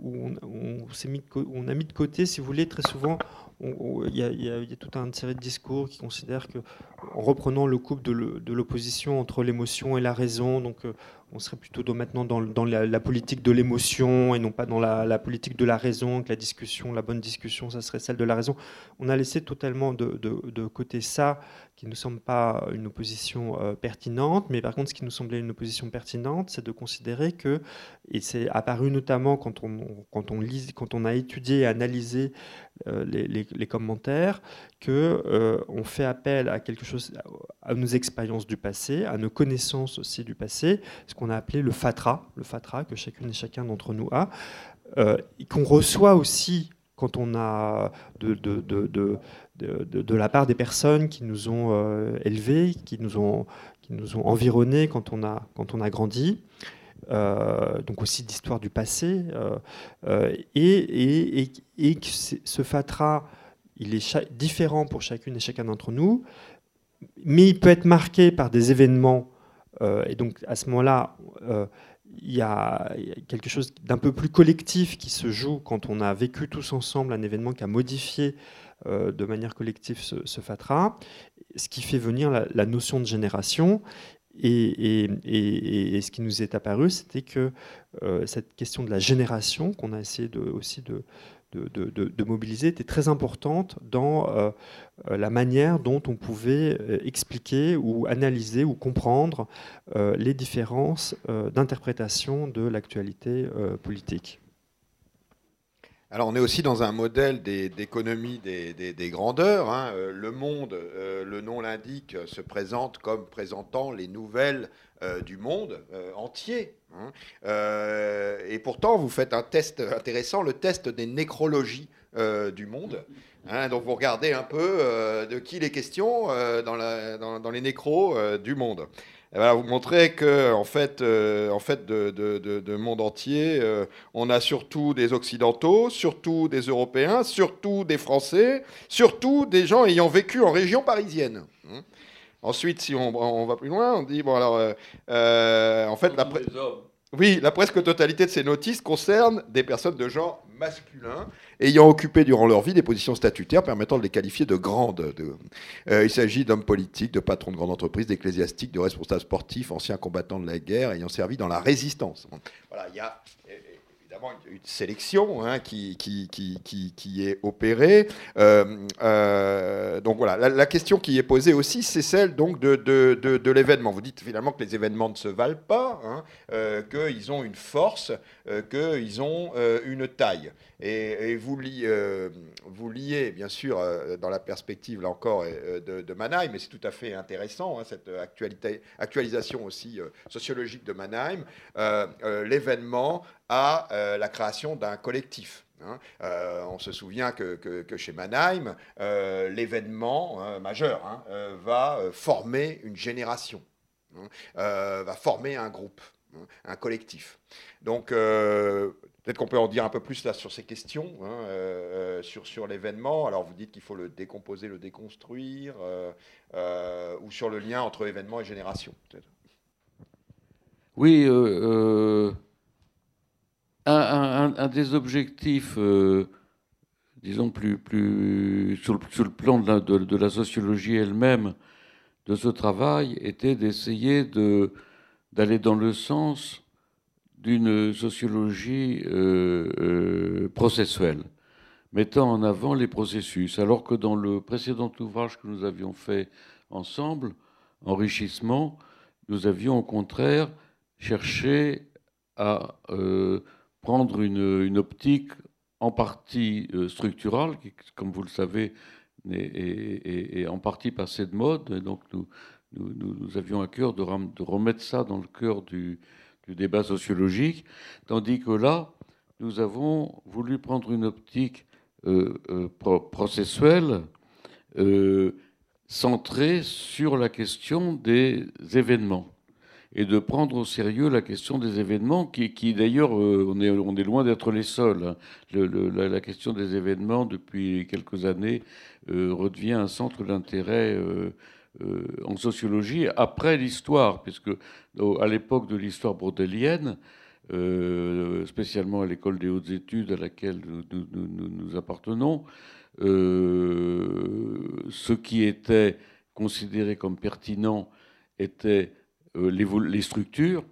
on, a mis de côté, si vous voulez, très souvent, il y, a tout un série de discours qui considèrent que, en reprenant le couple de l'opposition entre l'émotion et la raison, donc on serait plutôt maintenant dans, la, politique de l'émotion et non pas dans la, politique de la raison, que la discussion, la bonne discussion, ça serait celle de la raison. On a laissé totalement de, côté ça, qui ne nous semble pas une opposition euh, pertinente, mais par contre ce qui nous semblait une opposition pertinente, c'est de considérer que, et c'est apparu notamment quand on, quand on, lit, quand on a étudié et analysé euh, les, commentaires, qu'on euh, on fait appel à quelque chose, à nos expériences du passé, à nos connaissances aussi du passé, qu'on a appelé le fatra, le fatra que chacune et chacun d'entre nous a, qu'on reçoit aussi quand on a de, la part des personnes qui nous ont euh, élevés, qui nous ont, qui nous ont environnés quand on a, quand on a grandi. Euh, donc aussi d'histoire du passé. Euh, et, et, et, ce fatra, il est différent pour chacune et chacun d'entre nous, mais il peut être marqué par des événements. Et donc à ce moment-là, il y a quelque chose d'un peu plus collectif qui se joue quand on a vécu tous ensemble un événement qui a modifié euh, de manière collective ce, fatra, ce qui fait venir la, notion de génération. Et, ce qui nous est apparu, c'était que euh, cette question de la génération, qu'on a essayé de, aussi de, de, mobiliser, était très importante dans euh, la manière dont on pouvait expliquer ou analyser ou comprendre les différences d'interprétation de l'actualité politique. Alors on est aussi dans un modèle d'économie des, grandeurs. Hein. Euh, le monde, euh, le nom l'indique, se présente comme présentant les nouvelles euh, du monde entier. Hein. et pourtant, vous faites un test intéressant, le test des nécrologies du monde. Hein. donc vous regardez un peu de qui il est question dans, les nécros du monde. Et vous montrer que en fait, euh, en fait de, de, de, monde entier, euh, on a surtout des Occidentaux, surtout des Européens, surtout des Français, surtout des gens ayant vécu en région parisienne. Hein. Ensuite, si on, on, va plus loin, on dit bon alors, euh, en fait, la, oui, la presque totalité de ces notices concernent des personnes de genre masculin ayant occupé durant leur vie des positions statutaires permettant de les qualifier de grandes. Euh, il s'agit d'hommes politiques, de patrons de grandes entreprises, d'ecclésiastiques, de responsables sportifs, anciens combattants de la guerre, ayant servi dans la résistance. Voilà, il y a une sélection hein, qui, qui, qui, qui, est opérée. Euh, euh, donc voilà, la, question qui est posée aussi, c'est celle donc de, de, de, l'événement. Vous dites finalement que les événements ne se valent pas, hein, euh, qu'ils ont une force, qu'ils ont une taille. Et, vous, vous, liez, bien sûr, dans la perspective, là encore, de, de Mannheim, mais c'est tout à fait intéressant, hein, cette actualité, actualisation aussi sociologique de Mannheim, l'événement à euh, la création d'un collectif. Hein. Euh, on se souvient que, chez Mannheim, euh, l'événement majeur hein, va former une génération, hein, va former un groupe, un collectif. Donc, peut-être qu'on peut en dire un peu plus là sur ces questions, sur l'événement. Alors, vous dites qu'il faut le décomposer, le déconstruire, ou sur le lien entre événement et génération, Oui, un, des objectifs, euh, disons, plus, sur, le, plan de la, sociologie elle-même de ce travail était d'essayer d'aller dans le sens d'une sociologie euh, euh, processuelle, mettant en avant les processus, alors que dans le précédent ouvrage que nous avions fait ensemble, Enrichissement, nous avions au contraire cherché à prendre une, optique en partie euh, structurale, qui, comme vous le savez, est, en partie passée de mode. Et donc nous, nous, avions à cœur de, de, remettre ça dans le cœur du, débat sociologique, tandis que là, nous avons voulu prendre une optique euh, euh, processuelle centrée sur la question des événements et de prendre au sérieux la question des événements, qui, d'ailleurs, euh, on, est, loin d'être les seuls. Hein. La, question des événements, depuis quelques années, euh, redevient un centre d'intérêt euh, en sociologie après l'histoire, puisque à l'époque de l'histoire brodélienne, spécialement à l'école des hautes études à laquelle nous, nous appartenons, ce qui était considéré comme pertinent était les structures,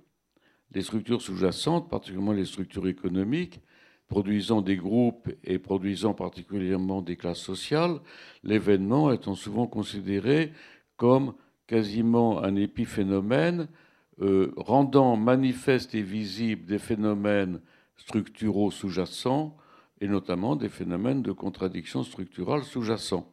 les structures sous-jacentes, particulièrement les structures économiques, produisant des groupes et produisant particulièrement des classes sociales, l'événement étant souvent considéré comme quasiment un épiphénomène, euh, rendant manifeste et visible des phénomènes structuraux sous-jacents, et notamment des phénomènes de contradiction structurelle sous-jacents.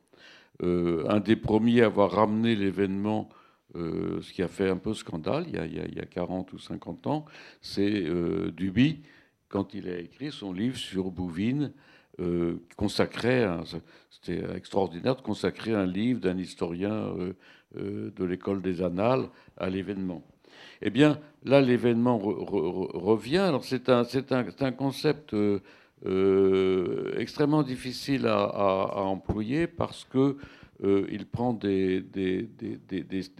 Euh, un des premiers à avoir ramené l'événement, euh, ce qui a fait un peu scandale il y a, il y a 40 ou 50 ans, c'est Duby, quand il a écrit son livre sur Bouvines, euh, consacré, c'était extraordinaire de consacrer un livre d'un historien euh, euh, de l'école des Annales à l'événement. Eh bien, là, l'événement revient. Alors, c'est un, concept extrêmement difficile à, employer parce que il prend des,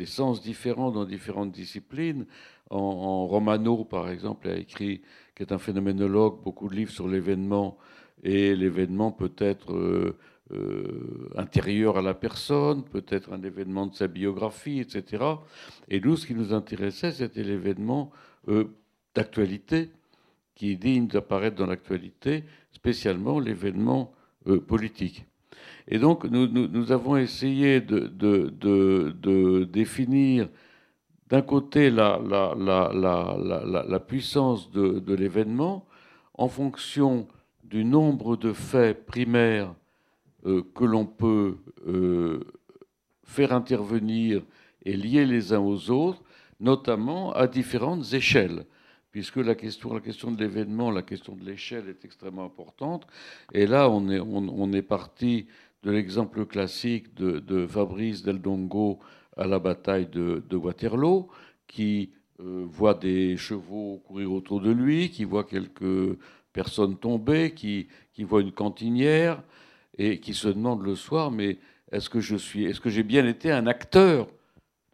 sens différents dans différentes disciplines. En, Romano, par exemple, a écrit qui est un phénoménologue, beaucoup de livres sur l'événement, et l'événement peut être euh, euh, intérieur à la personne, peut-être un événement de sa biographie, etc. Et nous, ce qui nous intéressait, c'était l'événement euh, d'actualité, qui est digne d'apparaître dans l'actualité, spécialement l'événement politique. Et donc, nous, nous, avons essayé de, de, de, définir d'un côté la, la, la, la, puissance de, de l'événement en fonction du nombre de faits primaires euh, que l'on peut euh, faire intervenir et lier les uns aux autres, notamment à différentes échelles, puisque la question, la question de l'événement, la question de l'échelle est extrêmement importante. Et là, on est, on, est parti de l'exemple classique de, Fabrice Del Dongo à la bataille de, Waterloo, qui euh, voit des chevaux courir autour de lui, qui voit quelques personnes tomber, qui, qui voit une cantinière et qui se demande le soir, mais est-ce que je suis, est-ce que j'ai bien été un acteur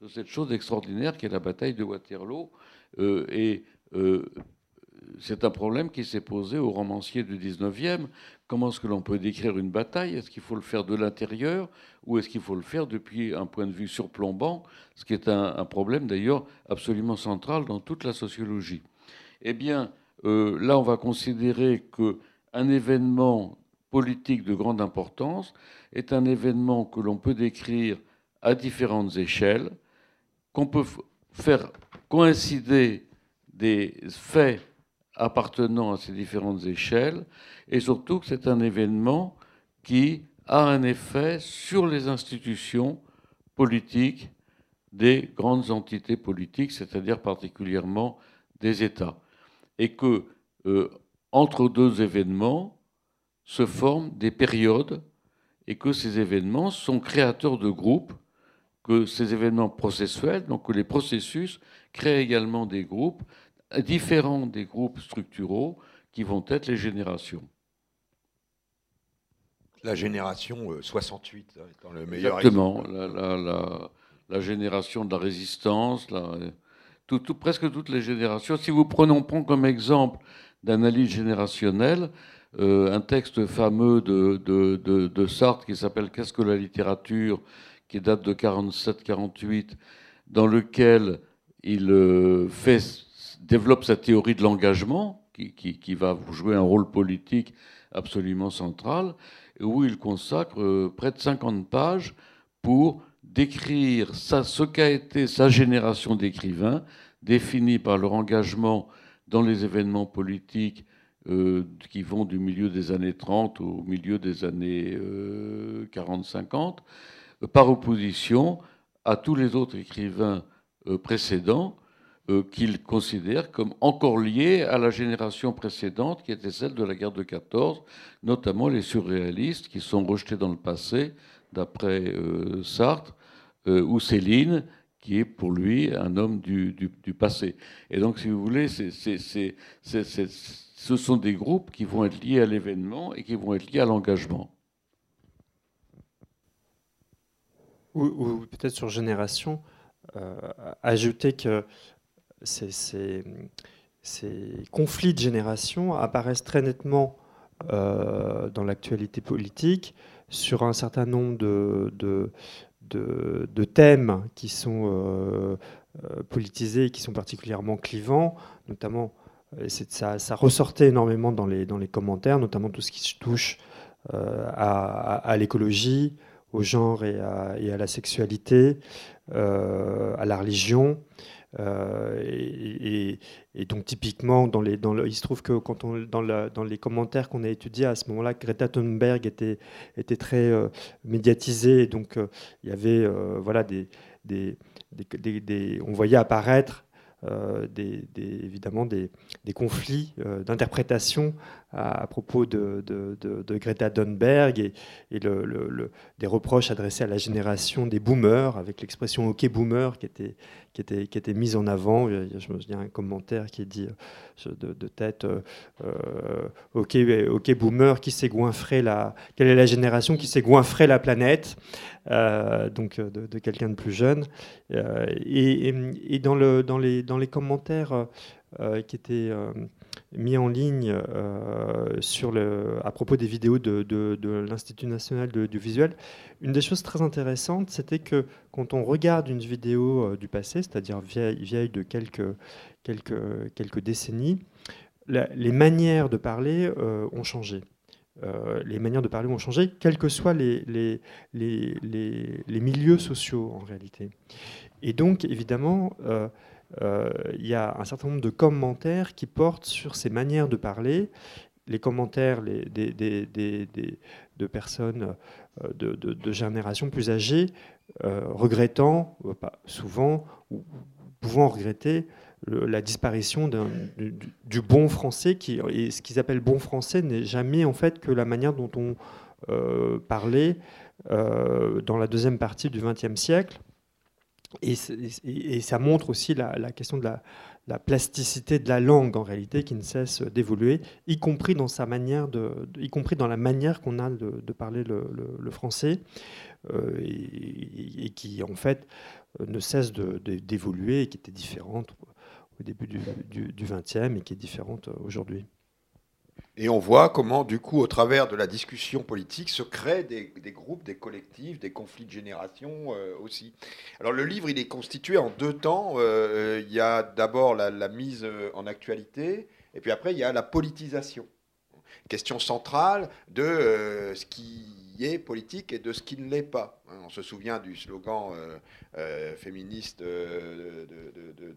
de cette chose extraordinaire qui est la bataille de Waterloo euh, Et euh, c'est un problème qui s'est posé aux romanciers du 19e. Comment est-ce que l'on peut décrire une bataille? Est-ce qu'il faut le faire de l'intérieur ou est-ce qu'il faut le faire depuis un point de vue surplombant? Ce qui est un, problème d'ailleurs absolument central dans toute la sociologie. Eh bien, euh, là, on va considérer qu'un événement politique de grande importance est un événement que l'on peut décrire à différentes échelles, qu'on peut faire coïncider des faits appartenant à ces différentes échelles, et surtout que c'est un événement qui a un effet sur les institutions politiques des grandes entités politiques, c'est-à-dire particulièrement des États, et que euh, entre deux événements se forment des périodes, et que ces événements sont créateurs de groupes, que ces événements processuels, donc que les processus créent également des groupes, différents des groupes structuraux qui vont être les générations. La génération 68 euh, étant le meilleur Exactement, la, la, génération de la résistance, tout, presque toutes les générations. Si vous prenons comme exemple d'analyse générationnelle, euh, un texte fameux de, de, de Sartre qui s'appelle Qu'est-ce que la littérature? qui date de 47-48, dans lequel il euh, fait développe sa théorie de l'engagement, qui, qui, va jouer un rôle politique absolument central, où il consacre euh, près de 50 pages pour décrire ce qu'a été sa génération d'écrivains, définie par leur engagement dans les événements politiques euh, qui vont du milieu des années 30 au milieu des années 40-50, euh, par opposition à tous les autres écrivains précédents qu'il considère comme encore lié à la génération précédente, qui était celle de la guerre de 14, notamment les surréalistes qui sont rejetés dans le passé, d'après euh, Sartre, euh, ou Céline, qui est pour lui un homme du, passé. Et donc, si vous voulez, ce sont des groupes qui vont être liés à l'événement et qui vont être liés à l'engagement. Ou, peut-être sur génération, ajouter que ces, conflits de génération apparaissent très nettement dans l'actualité politique sur un certain nombre de, thèmes qui sont politisés et qui sont particulièrement clivants, notamment ça, ressortait énormément dans les, commentaires, notamment tout ce qui touche à, l'écologie, au genre et à, la sexualité, euh, à la religion. Euh, et, donc typiquement, dans les, il se trouve que quand on, dans, les commentaires qu'on a étudiés à ce moment-là, Greta Thunberg était, était très euh, médiatisée. Donc il y avait voilà, des, on voyait apparaître euh, évidemment des, conflits euh, d'interprétation à, propos de, Greta Thunberg et, des reproches adressés à la génération des boomers, avec l'expression OK boomer qui était, qui mise en avant. Je me souviens un commentaire qui dit euh, de, tête OK, OK boomer, qui s'est goinfré la. Quelle est la génération qui s'est goinfré la planète? Euh, donc euh, de, quelqu'un de plus jeune. Euh, et, dans les commentaires qui étaient mis en ligne sur le, à propos des vidéos de, de, l'Institut national du visuel, une des choses très intéressantes, c'était que quand on regarde une vidéo du passé, c'est-à-dire vieille, vieille de quelques, quelques, quelques décennies, les manières de parler ont changé. Euh, les manières de parler ont changé, quels que soient les, les, les, milieux sociaux en réalité. Et donc, évidemment, euh, euh, il y a un certain nombre de commentaires qui portent sur ces manières de parler. Les commentaires des, de personnes de, de, génération plus âgées, regrettant, pas souvent, ou pouvant regretter la disparition du, bon français, qui, et ce qu'ils appellent bon français n'est jamais en fait que la manière dont on euh, parlait euh, dans la deuxième partie du XXe siècle. Et, ça montre aussi la, question de la, plasticité de la langue en réalité qui ne cesse d'évoluer, y compris dans sa manière de, y compris dans la manière qu'on a de, parler le, français, euh, et, qui en fait ne cesse d'évoluer et qui était différente au début du XXe et qui est différente euh, aujourd'hui. Et on voit comment, du coup, au travers de la discussion politique, se créent des, groupes, des collectifs, des conflits de génération euh, aussi. Alors le livre, il est constitué en deux temps. Euh, il y a d'abord la, mise en actualité, et puis après, il y a la politisation. Question centrale de ce qui politique et de ce qui ne l'est pas. On se souvient du slogan euh, euh, féministe de,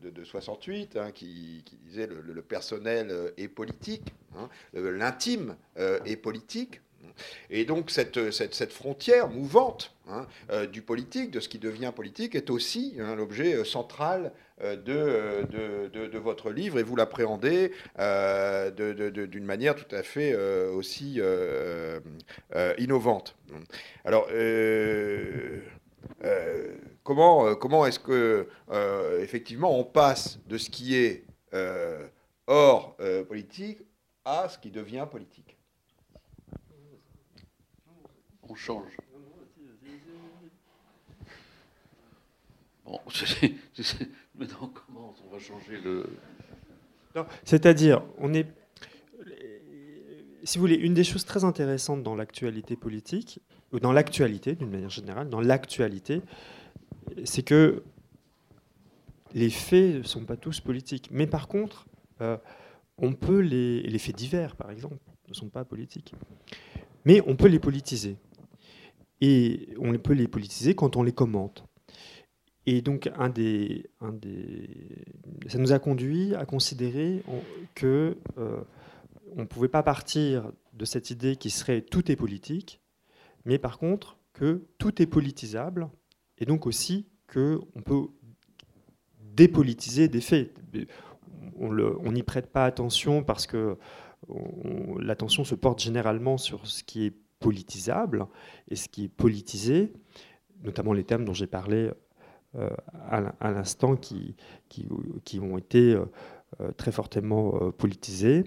de, 68 hein, qui, disait le, personnel est politique, hein, l'intime est politique. Et donc cette, frontière mouvante hein, euh, du politique, de ce qui devient politique, est aussi l'objet euh, central euh, de, de, votre livre et vous l'appréhendez d'une manière tout à fait aussi innovante. Alors, comment, comment est-ce que, effectivement, on passe de ce qui est hors politique à ce qui devient politique? On change. Bon, maintenant on commence, on va changer le. C'est-à-dire, on est. Si vous voulez, une des choses très intéressantes dans l'actualité politique, ou dans l'actualité d'une manière générale, dans l'actualité, c'est que les faits ne sont pas tous politiques. Mais par contre, euh, on peut les, les faits divers, par exemple, ne sont pas politiques. Mais on peut les politiser. Et on peut les politiser quand on les commente. Et donc, un des, un des, ça nous a conduit à considérer que euh, on ne pouvait pas partir de cette idée qui serait tout est politique, mais par contre que tout est politisable, et donc aussi qu'on peut dépolitiser des faits. On n'y prête pas attention parce que l'attention se porte généralement sur ce qui est politisable et ce qui est politisé, notamment les thèmes dont j'ai parlé à l'instant qui, qui, qui, ont été euh, euh, très fortement politisés.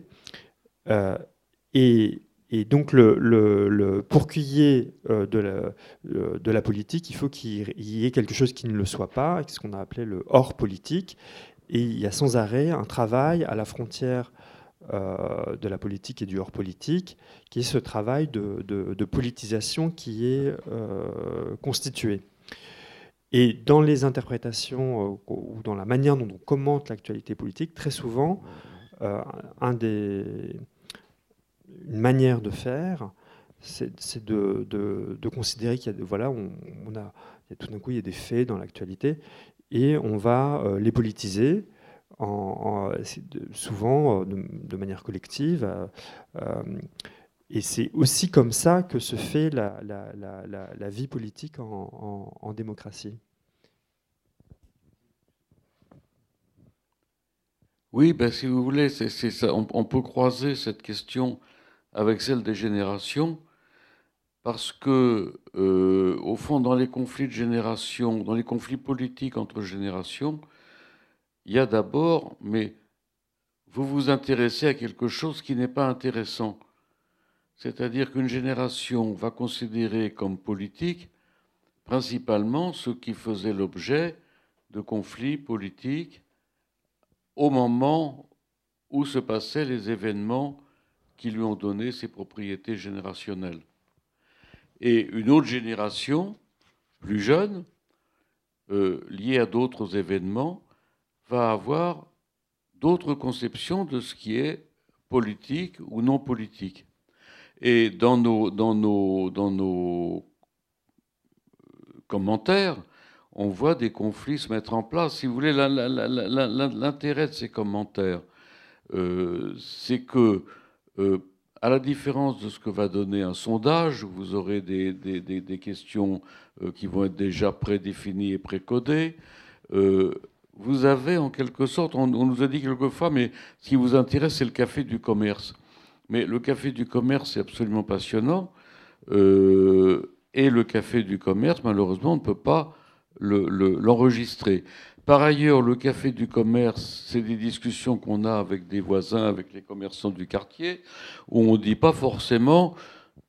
Et, et, donc, le, le, pour qu'il y ait de la, de la politique, il faut qu'il y ait quelque chose qui ne le soit pas, ce qu'on a appelé le hors politique. Et il y a sans arrêt un travail à la frontière de la politique et du hors politique, qui est ce travail de, politisation qui est constitué. Et dans les interprétations ou dans la manière dont on commente l'actualité politique, très souvent, des, une manière de faire, c'est de, considérer qu'il y a, voilà, on, a, tout d'un coup, il y a des faits dans l'actualité et on va euh, les politiser, en, souvent euh, de, manière collective. Euh, et c'est aussi comme ça que se fait la, vie politique en, démocratie. Oui, ben, si vous voulez. On, peut croiser cette question avec celle des générations parce que, euh, au fond, dans les conflits de génération, dans les conflits politiques entre générations, il y a d'abord, mais vous vous intéressez à quelque chose qui n'est pas intéressant. C'est-à-dire qu'une génération va considérer comme politique principalement ce qui faisait l'objet de conflits politiques au moment où se passaient les événements qui lui ont donné ses propriétés générationnelles et une autre génération, plus jeune, euh, liée à d'autres événements, va avoir d'autres conceptions de ce qui est politique ou non politique. Et dans nos, dans nos, dans nos euh, commentaires, on voit des conflits se mettre en place. Si vous voulez, l'intérêt de ces commentaires, euh, c'est que à la différence de ce que va donner un sondage, où vous aurez des, des, questions euh, qui vont être déjà prédéfinies et précodées, euh, vous avez en quelque sorte, on, nous a dit quelquefois, mais ce qui vous intéresse, c'est le café du commerce. Mais le café du commerce, c'est absolument passionnant. Euh, et le café du commerce, malheureusement, on ne peut pas l'enregistrer. Par ailleurs, le café du commerce, c'est des discussions qu'on a avec des voisins, avec les commerçants du quartier, où on ne dit pas forcément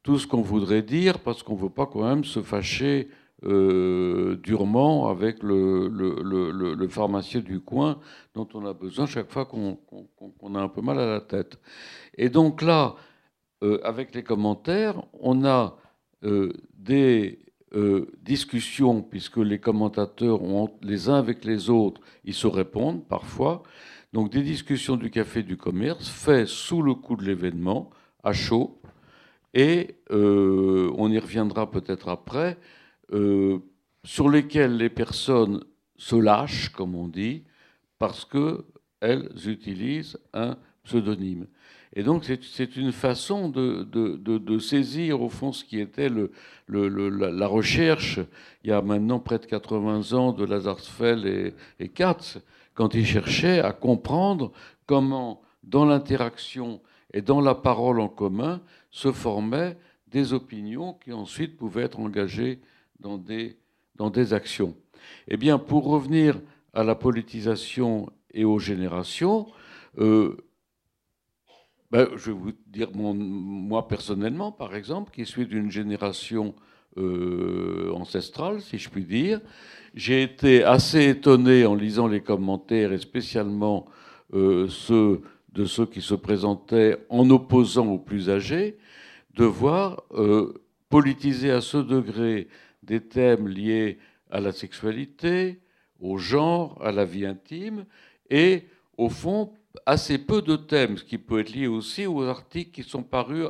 tout ce qu'on voudrait dire, parce qu'on ne veut pas quand même se fâcher euh, durement avec le, pharmacien du coin dont on a besoin chaque fois qu'on a un peu mal à la tête. Et donc là, euh, avec les commentaires, on a euh, des euh, discussion, puisque les commentateurs les uns avec les autres, ils se répondent parfois. Donc des discussions du café du commerce faites sous le coup de l'événement, à chaud, et on y reviendra peut-être après, sur lesquelles les personnes se lâchent, comme on dit, parce qu'elles utilisent un pseudonyme. Et donc c'est une façon de, saisir au fond ce qui était le, la recherche, il y a maintenant près de 80 ans, de Lazarsfeld et, et Katz, quand ils cherchaient à comprendre comment, dans l'interaction et dans la parole en commun, se formaient des opinions qui ensuite pouvaient être engagées dans des, dans des actions. Eh bien, pour revenir à la politisation et aux générations, euh, ben, je vais vous dire, moi personnellement, par exemple, qui suis d'une génération euh, ancestrale, si je puis dire, j'ai été assez étonné en lisant les commentaires, et spécialement euh, ceux de ceux qui se présentaient en opposant aux plus âgés, de voir euh, politiser à ce degré des thèmes liés à la sexualité, au genre, à la vie intime, et au fond assez peu de thèmes, ce qui peut être lié aussi aux articles qui sont parus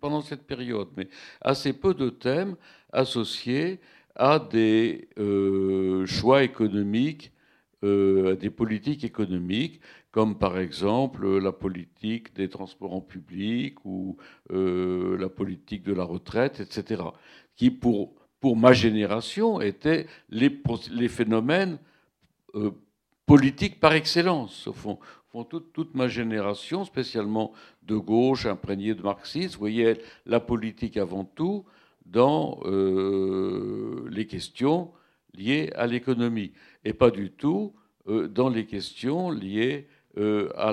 pendant cette période, mais assez peu de thèmes associés à des euh, choix économiques, euh, à des politiques économiques, comme par exemple la politique des transports en public ou euh, la politique de la retraite, etc., qui pour, pour ma génération étaient les, les phénomènes politiques par excellence, au fond toute, ma génération, spécialement de gauche, imprégnée de marxisme, voyait la politique avant tout dans euh, les questions liées à l'économie, et pas du tout euh, dans les questions liées euh, à,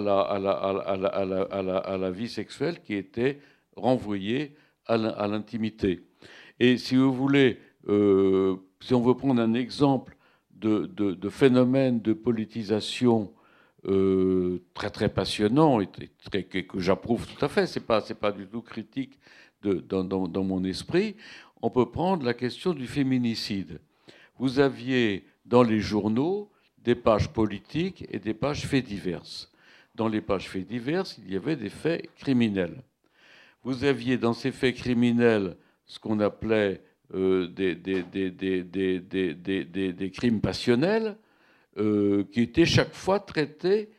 la, vie sexuelle qui était renvoyée à l'intimité. Et si vous voulez, si on veut prendre un exemple de phénomène de politisation très très passionnant et, que, j'approuve tout à fait. C'est pas c'est pas du tout critique dans, dans, mon esprit. On peut prendre la question du féminicide. Vous aviez dans les journaux des pages politiques et des pages faits diverses. Dans les pages faits diverses, il y avait des faits criminels. Vous aviez dans ces faits criminels ce qu'on appelait euh, des, des, des, crimes passionnels, euh, qui étaient chaque fois traités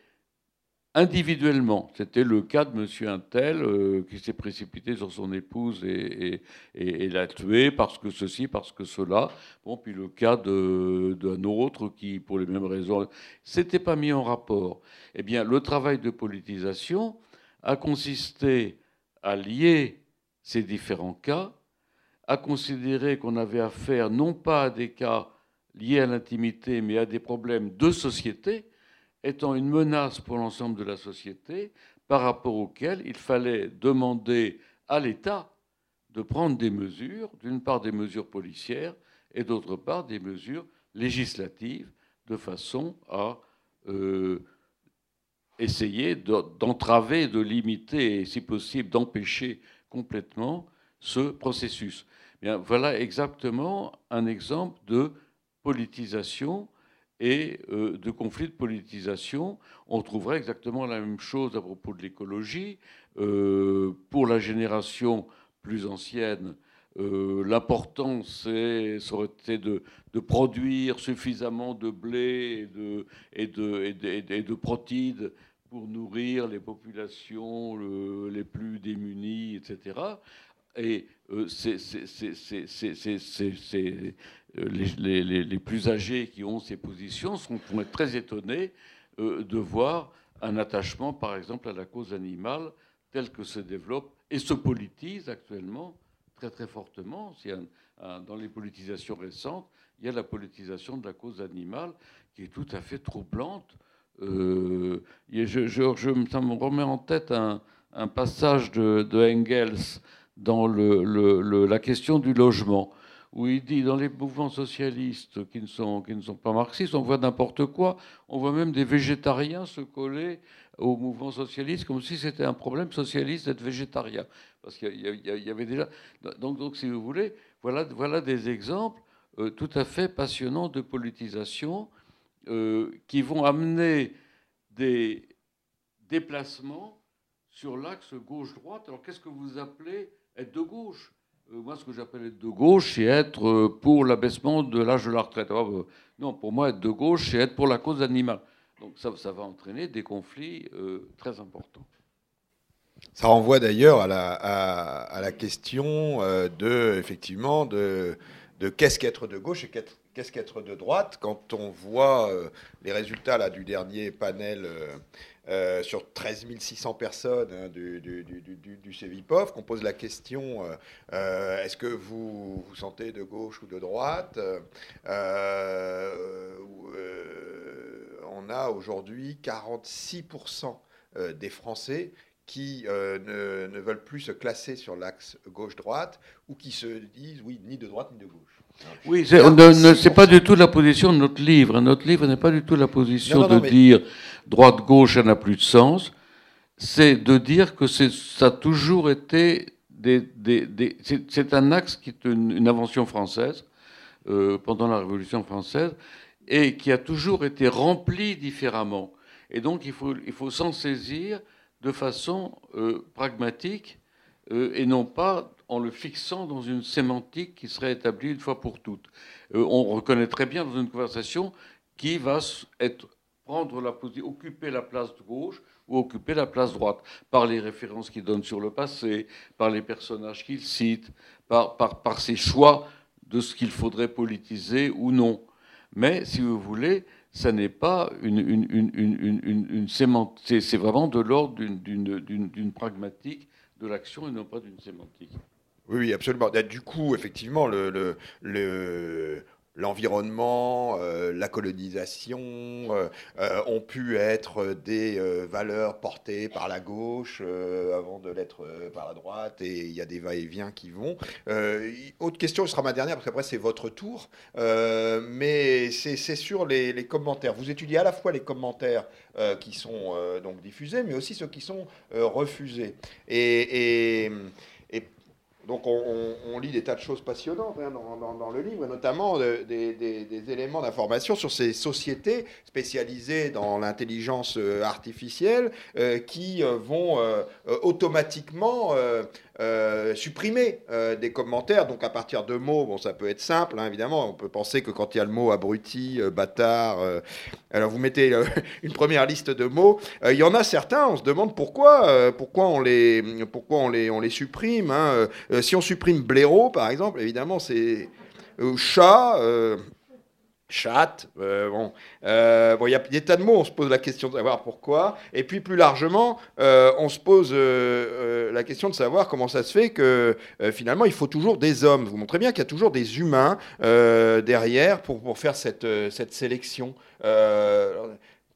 individuellement. C'était le cas de Monsieur Intel euh, qui s'est précipité sur son épouse et, l'a tué parce que ceci, parce que cela. Bon, puis le cas d'un autre qui, pour les mêmes raisons, s'était pas mis en rapport. Eh bien, le travail de politisation a consisté à lier ces différents cas, à considérer qu'on avait affaire non pas à des cas liés à l'intimité, mais à des problèmes de société étant une menace pour l'ensemble de la société, par rapport auquel il fallait demander à l'État de prendre des mesures, d'une part des mesures policières et d'autre part des mesures législatives, de façon à euh, essayer d'entraver, de limiter et si possible d'empêcher complètement ce processus. Bien, voilà exactement un exemple de politisation et euh, de conflits de politisation. On trouverait exactement la même chose à propos de l'écologie. Euh, pour la génération plus ancienne, euh, l'important c'est, été de, produire suffisamment de blé et de, et de, protides pour nourrir les populations les plus démunies, etc. Et euh, les, plus âgés qui ont ces positions sont, vont être très étonnés euh, de voir un attachement, par exemple, à la cause animale tel que se développe et se politise actuellement très très fortement. dans les politisations récentes, il y a la politisation de la cause animale qui est tout à fait troublante. Euh, je, ça me remet en tête un, passage de, Engels dans la question du logement où il dit dans les mouvements socialistes qui ne sont, qui ne sont pas marxistes, on voit n'importe quoi, on voit même des végétariens se coller au mouvement socialiste comme si c'était un problème socialiste d'être végétarien. Parce qu'il y, avait déjà. Donc, donc, si vous voulez, voilà, voilà des exemples euh, tout à fait passionnants de politisation euh, qui vont amener des déplacements sur l'axe gauche-droite. Alors qu'est-ce que vous appelez être de gauche? Moi, ce que j'appelle être de gauche, c'est être euh, pour l'abaissement de l'âge de la retraite. Ah, bah, non, pour moi, être de gauche, c'est être pour la cause animale. Donc ça, ça va entraîner des conflits euh, très importants. Ça renvoie d'ailleurs à la, à, la, question de, effectivement, de, de qu'est-ce qu'être de gauche et qu'est-ce qu'être de droite. Quand on voit les résultats là, du dernier panel euh, sur 13 600 personnes hein, du, CEVIPOF, qu'on pose la question euh, euh, est-ce que vous vous sentez de gauche ou de droite On a aujourd'hui 46% des Français qui ne, veulent plus se classer sur l'axe gauche-droite ou qui se disent oui, ni de droite ni de gauche. Oui, c'est n'est pas du tout la position de notre livre. Notre livre n'est pas du tout la position de dire droite-gauche, ça n'a plus de sens. C'est de dire que ça a toujours été des. c'est un axe qui est une, invention française euh, pendant la Révolution française et qui a toujours été rempli différemment. Et donc il faut, il faut s'en saisir de façon euh, pragmatique euh, et non pas en le fixant dans une sémantique qui serait établie une fois pour toutes. Euh, on reconnaît très bien dans une conversation qui va prendre la occuper la place de gauche ou occuper la place droite, par les références qu'il donne sur le passé, par les personnages qu'il cite, par, ses choix de ce qu'il faudrait politiser ou non. Mais, si vous voulez, ça n'est pas une sémantique, c'est vraiment de l'ordre d'une pragmatique de l'action et non pas d'une sémantique. Oui, absolument. Du coup, effectivement, le, le, l'environnement, euh, la colonisation euh, euh, ont pu être des valeurs portées par la gauche avant de l'être par la droite, et il y a des va-et-vient qui vont. autre question, ce sera ma dernière, parce qu'après c'est votre tour, mais c'est sur les, commentaires. Vous étudiez à la fois les commentaires qui sont donc diffusés, mais aussi ceux qui sont refusés. et donc on, lit des tas de choses passionnantes hein, dans, le livre, notamment euh, des, éléments d'information sur ces sociétés spécialisées dans l'intelligence euh, artificielle euh, qui vont automatiquement euh, supprimer euh, des commentaires. Donc à partir de mots, bon, ça peut être simple, hein, évidemment. On peut penser que quand il y a le mot abruti, euh, bâtard, alors vous mettez une première liste de mots. il y en a certains, on se demande pourquoi, pourquoi on les, pourquoi on les, on les supprime. Hein. si on supprime blaireau, par exemple, évidemment, c'est chat chat. Euh, bon, euh, bon, il y a des tas de mots. On se pose la question de savoir pourquoi. Et puis plus largement, euh, on se pose la question de savoir comment ça se fait que finalement il faut toujours des hommes. Vous montrez bien qu'il y a toujours des humains derrière pour, pour faire cette, cette sélection.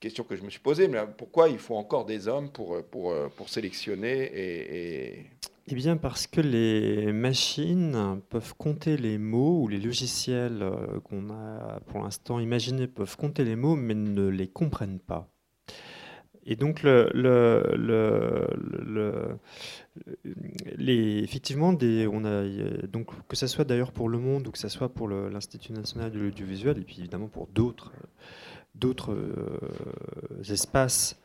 question que je me suis posée, mais pourquoi il faut encore des hommes pour, pour, pour sélectionner et eh bien parce que les machines peuvent compter les mots, ou les logiciels euh, qu'on a pour l'instant imaginés peuvent compter les mots, mais ne les comprennent pas. Et donc, le, les, effectivement, des, que ce soit d'ailleurs pour Le Monde ou que ce soit pour l'Institut national de l'audiovisuel, et puis évidemment pour d'autres euh, espaces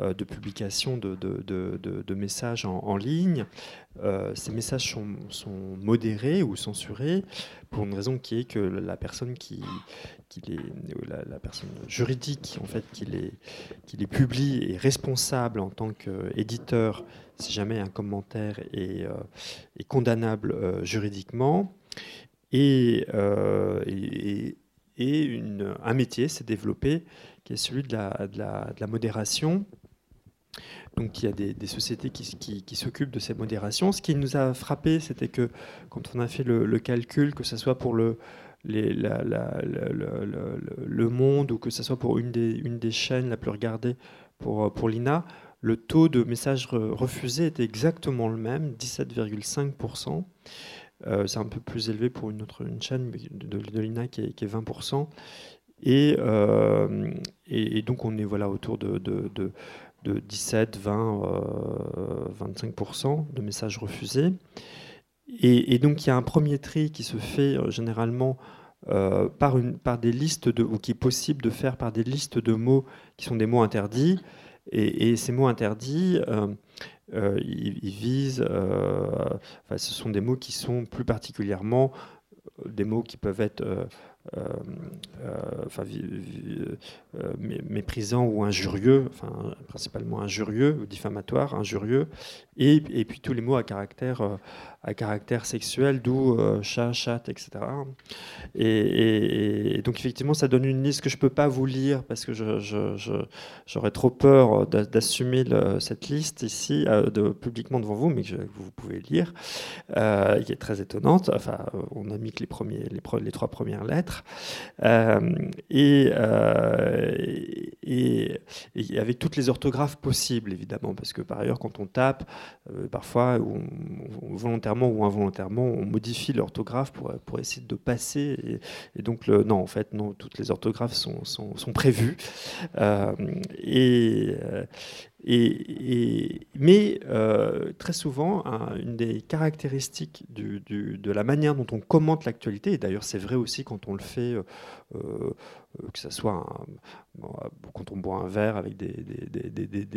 de publication de, messages en, ligne. Euh, ces messages sont, modérés ou censurés pour une raison qui est que la personne qui, les, la, personne juridique en fait qui les, qui publie est responsable en tant qu'éditeur si jamais un commentaire est, euh, condamnable juridiquement et, un métier s'est développé qui est celui de la modération donc il y a des, sociétés qui, s'occupent de ces modérations. Ce qui nous a frappé, c'était que quand on a fait le, calcul, que ce soit pour le, monde ou que ce soit pour une des, chaînes la plus regardée pour, l'INA, le taux de messages refusés était exactement le même, 17,5%. Euh, c'est un peu plus élevé pour une autre chaîne de, l'INA qui est, 20%. Euh, et, donc on est voilà, autour de 17, 20, 25% de messages refusés. Et, donc il y a un premier tri qui se fait euh, généralement euh, par, des listes de, ou qui est possible de faire par des listes de mots qui sont des mots interdits. Et, ces mots interdits, euh, ils, visent, ce sont des mots qui sont plus particulièrement des mots qui peuvent être enfin, euh, méprisant ou injurieux, principalement injurieux ou diffamatoire, injurieux, et, puis tous les mots à caractère, à caractère sexuel, d'où chat, chatte, etc. Et, donc effectivement, ça donne une liste que je ne peux pas vous lire parce que j'aurais trop peur d'assumer cette liste ici de, publiquement devant vous, mais que vous pouvez lire, qui est très étonnante. Enfin, on a mis que les, trois premières lettres. Euh, euh, et, et, avec toutes les orthographes possibles, évidemment, parce que par ailleurs, quand on tape, euh, parfois, volontairement ou involontairement, on modifie l'orthographe pour, pour essayer de passer. Et, donc, non, en fait, non, toutes les orthographes sont, sont, sont prévues. et, et, mais euh, très souvent, une des caractéristiques de la manière dont on commente l'actualité, et d'ailleurs c'est vrai aussi quand on le fait, euh, euh, que ce soit quand on boit un verre avec des,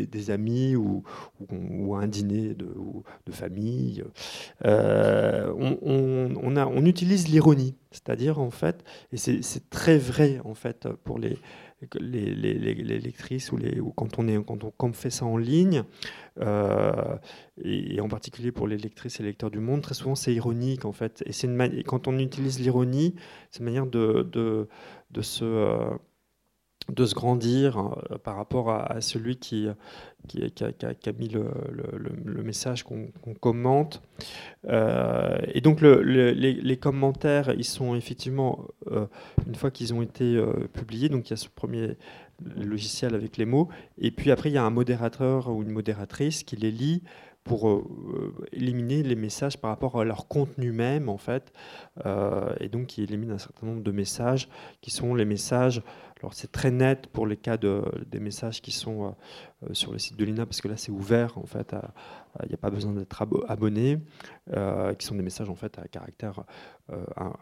des, amis ou, ou, un dîner de, de famille, on, on, a, on utilise l'ironie, c'est-à-dire en fait, et c'est très vrai en fait pour les les, les, lectrices ou, les, ou quand, on est, quand, on, quand on fait ça en ligne, euh, et, en particulier pour les lectrices et lecteurs du monde, très souvent c'est ironique en fait. Et, une quand on utilise l'ironie, c'est une manière de, de, de se... Euh, de se grandir euh, par rapport à, celui qui, qui, a, mis le, message qu'on commente. Euh, et donc les, commentaires, ils sont effectivement, euh, une fois qu'ils ont été publiés, donc il y a ce premier logiciel avec les mots, et puis après il y a un modérateur ou une modératrice qui les lit pour euh, éliminer les messages par rapport à leur contenu même, en fait, euh, et donc qui élimine un certain nombre de messages qui sont les messages. Alors c'est très net pour les cas de, des messages qui sont euh, sur le site de l'INA, parce que là c'est ouvert, en fait, il n'y a pas besoin d'être abonné, qui sont des messages en fait à caractère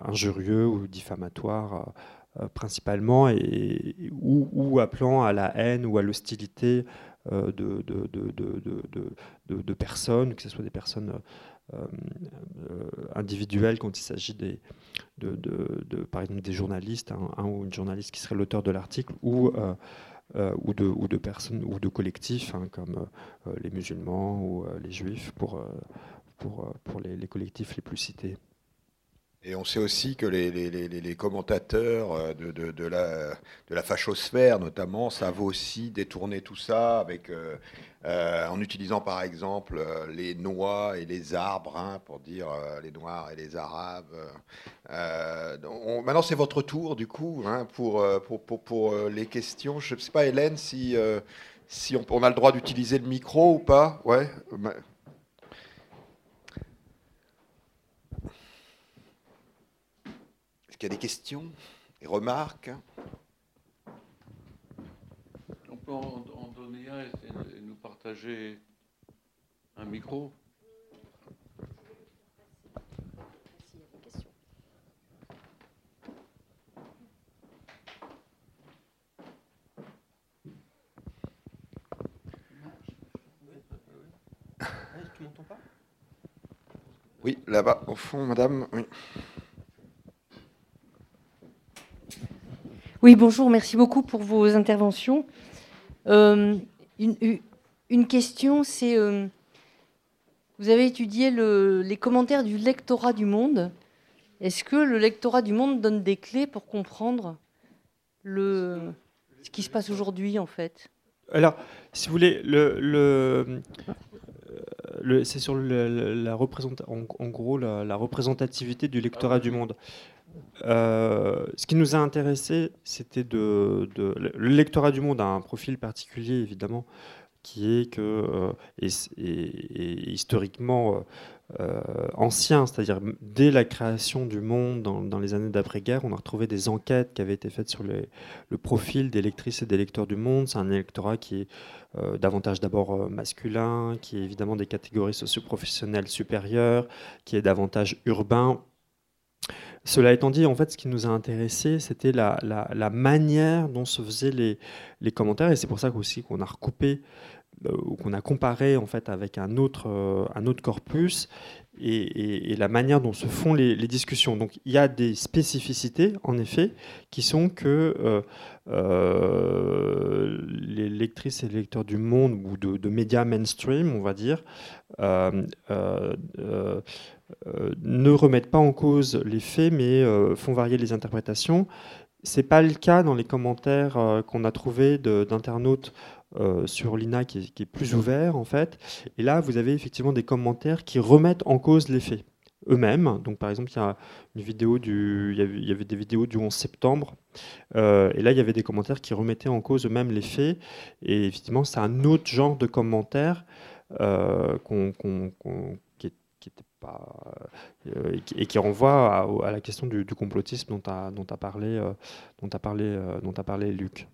injurieux ou diffamatoire. principalement et, ou, appelant à la haine ou à l'hostilité euh, de, de, de, personnes, que ce soit des personnes euh, euh, individuelles quand il s'agit des, de, par exemple des journalistes, un, ou une journaliste qui serait l'auteur de l'article, ou, ou, de, personnes ou de collectifs hein, comme les musulmans ou les juifs pour, les collectifs les plus cités. Et on sait aussi que les, commentateurs euh, de, la, de fachosphère, notamment, savent aussi détourner tout ça avec, euh, euh, en utilisant par exemple les noix et les arbres hein, pour dire les noirs et les arabes. maintenant, c'est votre tour, du coup, hein, pour, les questions. Je ne sais pas, Hélène, si, si on, on, a le droit d'utiliser le micro ou pas? Ouais. Est-ce qu'il y a des questions, des remarques On peut en, donner un et nous partager un micro Oui, là-bas, au fond, madame. Oui. Oui, bonjour, merci beaucoup pour vos interventions. Euh, une, question, c'est, euh, vous avez étudié les commentaires du lectorat du monde. Est-ce que le lectorat du monde donne des clés pour comprendre le, ce qui se passe aujourd'hui, en fait? Alors, si vous voulez, le, le c'est sur en, gros la, représentativité du lectorat du monde. Euh, ce qui nous a intéressé, c'était de, Le lectorat du monde a un profil particulier, évidemment, qui est euh, historiquement euh, ancien, c'est-à-dire dès la création du monde dans, les années d'après-guerre, on a retrouvé des enquêtes qui avaient été faites sur le profil des lectrices et des lecteurs du monde. C'est un électorat qui est davantage d'abord masculin, qui est évidemment des catégories socioprofessionnelles supérieures, qui est davantage urbain cela étant dit, en fait, ce qui nous a intéressé, c'était la, manière dont se faisaient les, commentaires, et c'est pour ça aussi qu'on a recoupé euh, ou qu'on a comparé en fait avec un autre, euh, un autre corpus et, la manière dont se font les, discussions. Donc il y a des spécificités, en effet, qui sont que euh, les lectrices et les lecteurs du monde ou de, médias mainstream, on va dire, euh, ne remettent pas en cause les faits, mais euh, font varier les interprétations. Ce n'est pas le cas dans les commentaires euh, qu'on a trouvés d'internautes sur l'INA qui, est plus ouvert en fait. Et là, vous avez effectivement des commentaires qui remettent en cause les faits eux-mêmes. Donc, par exemple, il y a une vidéo du, il y avait, des vidéos du 11 septembre, et là, il y avait des commentaires qui remettaient en cause eux-mêmes les faits. Et effectivement, c'est un autre genre de commentaires qu'on euh, et qui renvoie à, la question du, complotisme dont a, dont a parlé, euh, dont a parlé, euh, dont a parlé Luc.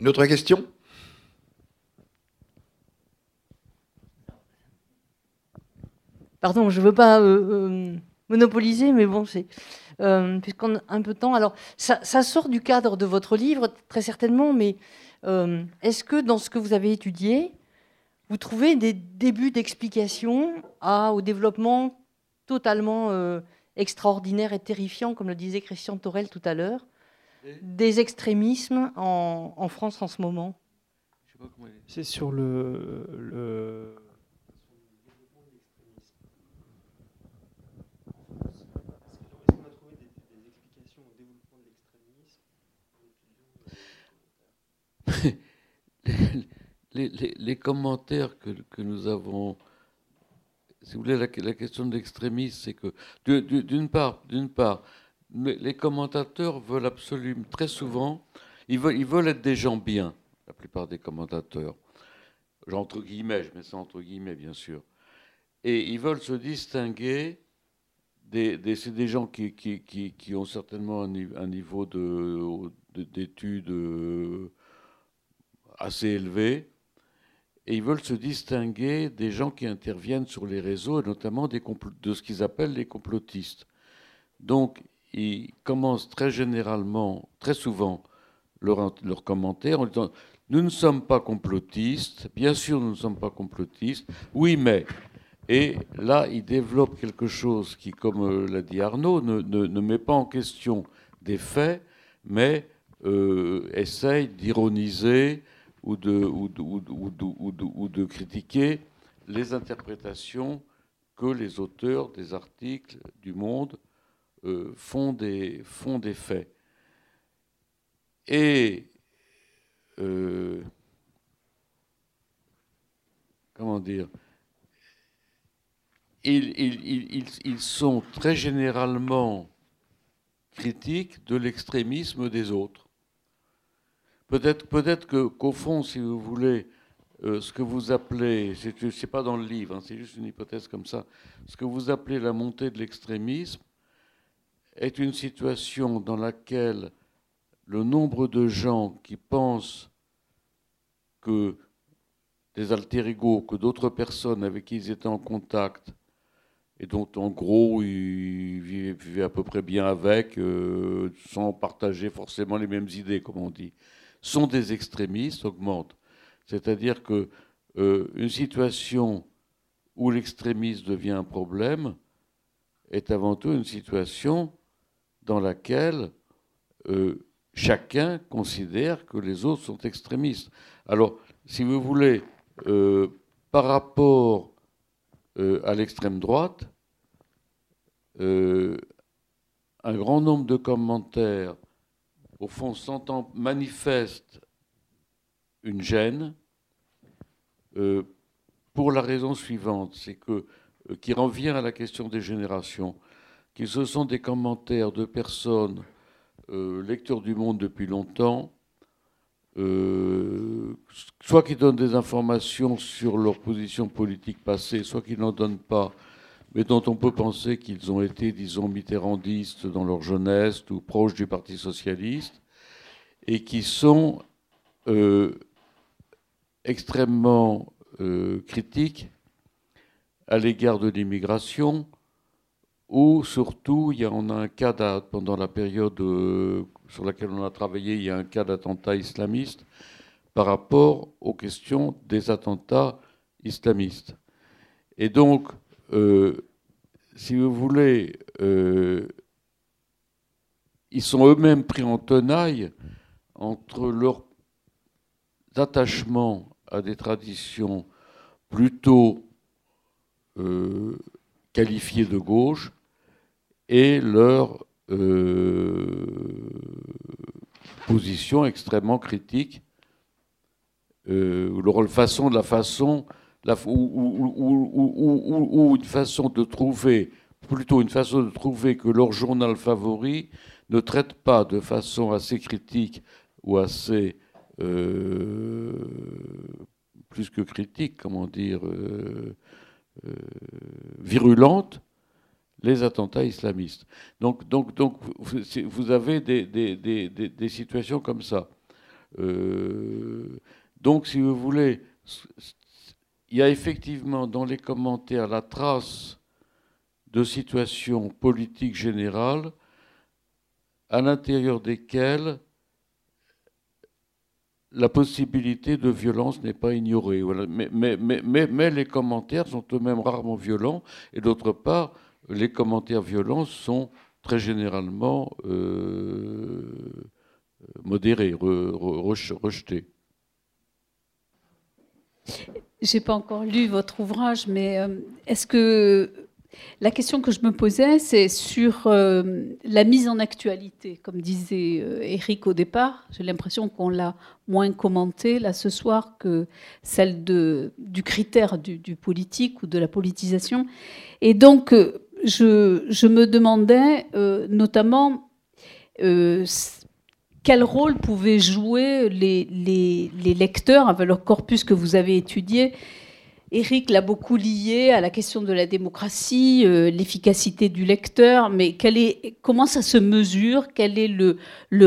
Une autre question? Pardon, je ne veux pas monopoliser, mais bon, c'est puisqu'on a un peu de temps. Alors, ça, ça, sort du cadre de votre livre, très certainement, mais est-ce que dans ce que vous avez étudié, vous trouvez des débuts d'explication au développement totalement euh, extraordinaire et terrifiant, comme le disait Christian Torel tout à l'heure, des extrémismes en, France en ce moment. C'est sur le, le... Les, les, les, commentaires que, que, nous avons, si vous voulez, la, la question de l'extrémisme, c'est que d'une part, d'une part, les commentateurs veulent absolument, très souvent, ils veulent, être des gens bien, la plupart des commentateurs. Entre guillemets, je mets ça entre guillemets, bien sûr. Et ils veulent se distinguer des, c'est des gens qui, ont certainement un, niveau d'études de, euh, assez élevé. Et ils veulent se distinguer des gens qui interviennent sur les réseaux, et notamment de ce qu'ils appellent les complotistes. Donc, ils commencent très généralement, très souvent, leurs leur commentaires en disant Nous ne sommes pas complotistes, bien sûr, nous ne sommes pas complotistes, oui, mais. Et là, ils développent quelque chose qui, comme euh, l'a dit Arnaud, ne, met pas en question des faits, mais euh, essaye d'ironiser ou de, ou de critiquer les interprétations que les auteurs des articles du Monde euh, font, des, font des faits. Et euh, comment dire ils, ils, ils, sont très généralement critiques de l'extrémisme des autres. Peut-être peut qu'au fond, si vous voulez, euh, ce que vous appelez, c'est, pas dans le livre, hein, c'est juste une hypothèse comme ça, ce que vous appelez la montée de l'extrémisme, est une situation dans laquelle le nombre de gens qui pensent que des alter ego, que d'autres personnes avec qui ils étaient en contact, et dont en gros ils vivaient à peu près bien avec, euh, sans partager forcément les mêmes idées, comme on dit, sont des extrémistes, augmentent. C'est-à-dire que euh, une situation où l'extrémisme devient un problème est avant tout une situation dans laquelle euh, chacun considère que les autres sont extrémistes. Alors, si vous voulez, euh, par rapport euh, à l'extrême droite, un grand nombre de commentaires, au fond, s'entend manifestent une gêne pour la raison suivante, c'est que qui revient à la question des générations que ce sont des commentaires de personnes euh, lecteurs du monde depuis longtemps, euh, soit qui donnent des informations sur leur position politique passée, soit qui n'en donnent pas, mais dont on peut penser qu'ils ont été, disons, mitterrandistes dans leur jeunesse ou proches du Parti socialiste, et qui sont euh, extrêmement critiques à l'égard de l'immigration, ou surtout, il y a, on a un cas pendant la période euh, sur laquelle on a travaillé, il y a un cas d'attentat islamiste par rapport aux questions des attentats islamistes. Et donc, euh, si vous voulez, euh, ils sont eux-mêmes pris en tenaille entre leur attachement à des traditions plutôt qualifiées de gauche et leur euh, position extrêmement critique, euh, leur façon, la façon, ou, une façon de trouver, plutôt une façon de trouver que leur journal favori ne traite pas de façon assez critique ou assez euh, plus que critique, comment dire, euh, virulente, les attentats islamistes. Donc, donc, donc vous avez des, des, situations comme ça. Euh, donc, si vous voulez, il y a effectivement dans les commentaires la trace de situations politiques générales à l'intérieur desquelles la possibilité de violence n'est pas ignorée. Mais, mais, les commentaires sont eux-mêmes rarement violents, et d'autre part, les commentaires violents sont très généralement euh, modérés, rejetés. J'ai pas encore lu votre ouvrage, mais euh, est-ce que la question que je me posais, c'est sur euh, la mise en actualité. Comme disait Eric au départ, j'ai l'impression qu'on l'a moins commenté là ce soir que celle de, du critère du, politique ou de la politisation. Et donc, je, me demandais notamment quel rôle pouvaient jouer les lecteurs avec leur corpus que vous avez étudié Eric l'a beaucoup lié à la question de la démocratie, euh, l'efficacité du lecteur, mais comment ça se mesure? Quel est le,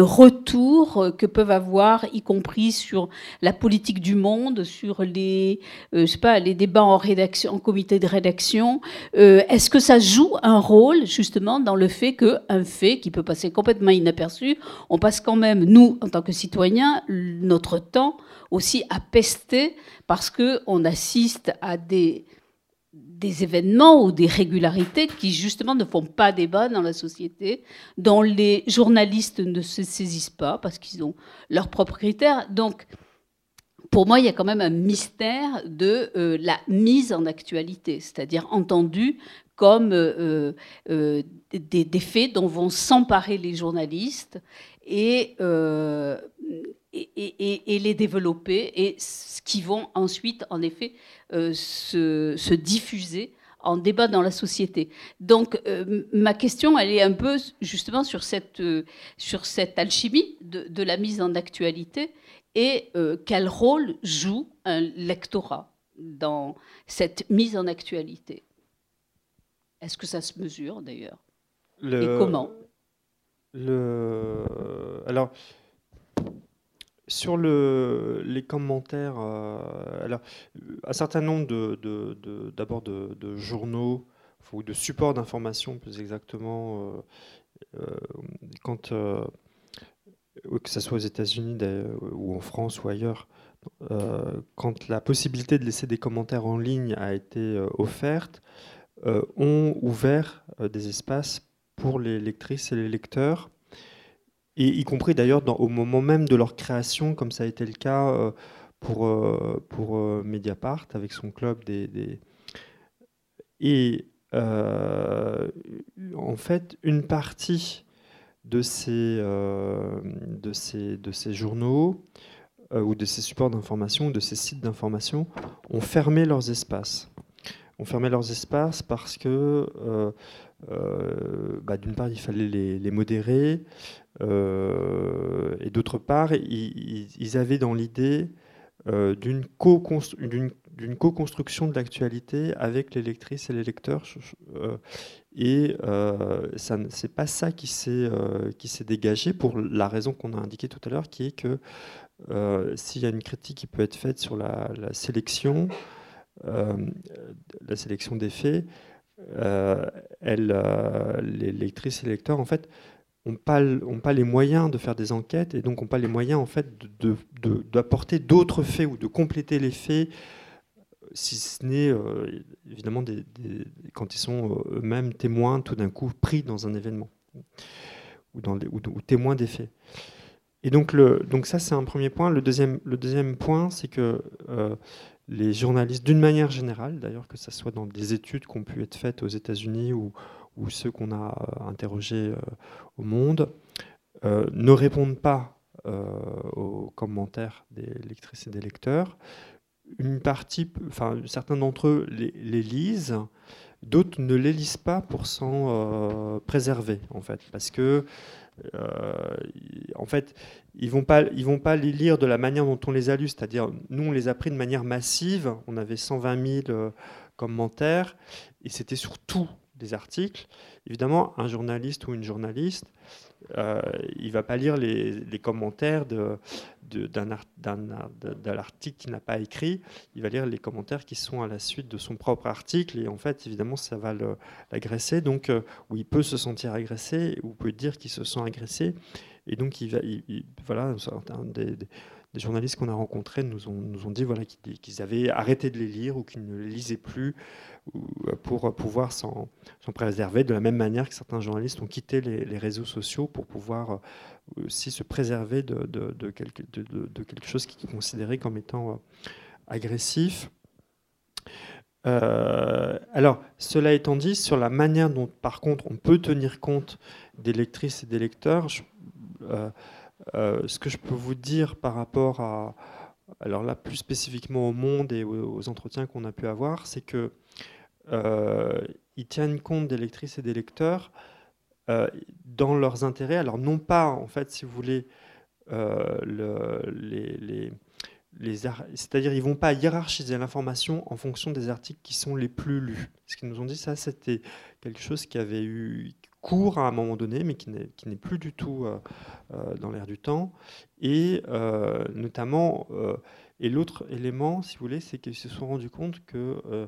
retour que peuvent avoir, y compris sur la politique du monde, sur les, euh, débats en, rédaction, en comité de rédaction? Euh, Est-ce que ça joue un rôle justement dans le fait qu'un fait qui peut passer complètement inaperçu, on passe quand même, nous, en tant que citoyens, notre temps aussi à pester parce qu'on assiste à des, des événements ou des régularités qui justement ne font pas débat dans la société, dont les journalistes ne se saisissent pas parce qu'ils ont leurs propres critères. Donc, pour moi, il y a quand même un mystère de euh, la mise en actualité, c'est-à-dire entendu comme euh, euh, des, des, faits dont vont s'emparer les journalistes et et, les développer et ce qui vont ensuite, en effet, euh, se, diffuser en débat dans la société. Donc, euh, ma question, elle est un peu justement sur cette, euh, sur cette alchimie de, la mise en actualité et quel rôle joue un lectorat dans cette mise en actualité? Est-ce que ça se mesure d'ailleurs? Et comment? Le... Alors, sur le, les commentaires, euh, alors, un certain nombre de, d'abord de, journaux ou de supports d'information, plus exactement, euh, euh, quand, que ce soit aux États-Unis ou en France ou ailleurs, quand la possibilité de laisser des commentaires en ligne a été offerte, ont ouvert des espaces pour les lectrices et les lecteurs et y compris d'ailleurs au moment même de leur création, comme ça a été le cas euh, pour, euh, euh, Mediapart avec son club des. Et en fait, une partie de ces, de ces, de ces journaux ou de ces supports d'information ou de ces sites d'information ont fermé leurs espaces. Ont fermé leurs espaces parce que, bah, d'une part, il fallait les, modérer, euh, et d'autre part, ils, avaient dans l'idée euh, d'une co-construction de l'actualité avec les lectrices et les lecteurs. Euh, et ce n'est pas ça qui s'est dégagé pour la raison qu'on a indiquée tout à l'heure, qui est que s'il y a une critique qui peut être faite sur la sélection, la sélection des faits, elle, les lectrices et les lecteurs, en fait, n'ont pas, pas les moyens de faire des enquêtes et donc n'ont pas les moyens en fait d'apporter de, d'autres faits ou de compléter les faits, si ce n'est euh, évidemment quand ils sont euh, eux-mêmes témoins tout d'un coup pris dans un événement ou, témoins des faits. Et donc, ça c'est un premier point. Le deuxième, point c'est que euh, les journalistes, d'une manière générale, d'ailleurs que ce soit dans des études qui ont pu être faites aux États-Unis ou, ceux qu'on a euh, interrogés euh, au monde, euh, ne répondent pas aux commentaires des lectrices et des lecteurs. Une partie, enfin certains d'entre eux les, lisent, d'autres ne les lisent pas pour s'en préserver en fait, parce que en fait, ils vont pas, vont pas les lire de la manière dont on les a lus, c'est-à-dire nous on les a pris de manière massive, on avait 120 000 commentaires. Et c'était sur tout des articles. Évidemment, un journaliste ou une journaliste, euh, il va pas lire les, commentaires d'un de, de, article qu'il n'a pas écrit, il va lire les commentaires qui sont à la suite de son propre article, et en fait, évidemment, ça va l'agresser, donc, euh, il peut se sentir agressé, ou peut dire qu'il se sent agressé, et donc, il va, voilà, journalistes qu'on a rencontrés nous ont, nous ont dit voilà, qu'ils avaient arrêté de les lire ou qu'ils ne les lisaient plus euh, pour pouvoir s'en préserver de la même manière que certains journalistes ont quitté les, réseaux sociaux pour pouvoir euh, aussi se préserver de, quelque, de quelque, chose qui est considéré comme étant euh, agressif. Euh, alors, cela étant dit, sur la manière dont, par contre, on peut tenir compte des lectrices et des lecteurs, euh, euh, ce que je peux vous dire par rapport à, alors là, plus spécifiquement au monde et aux, entretiens qu'on a pu avoir, c'est que ils tiennent compte des lectrices et des lecteurs dans leurs intérêts. Alors non pas, en fait, si vous voulez, le, les c'est-à-dire ils vont pas hiérarchiser l'information en fonction des articles qui sont les plus lus. Ce qu'ils nous ont dit, ça, c'était quelque chose qui avait eu cours à un moment donné, mais qui n'est plus du tout euh, euh, dans l'air du temps. Et euh, notamment, et l'autre élément, si vous voulez, c'est qu'ils se sont rendus compte que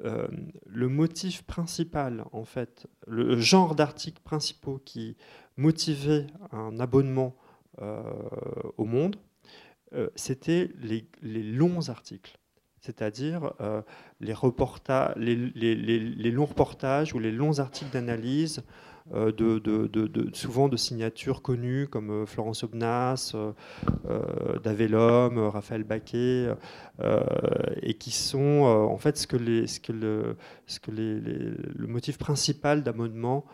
le motif principal, en fait, le genre d'articles principaux qui motivait un abonnement au monde, c'était les, longs articles, c'est-à-dire euh, les, les, longs reportages ou les longs articles d'analyse, euh, souvent de signatures connues comme Florence Obnas, Davellum, Raphaël Baquet, et qui sont en fait ce que, ce que, le, ce motif principal d'abonnement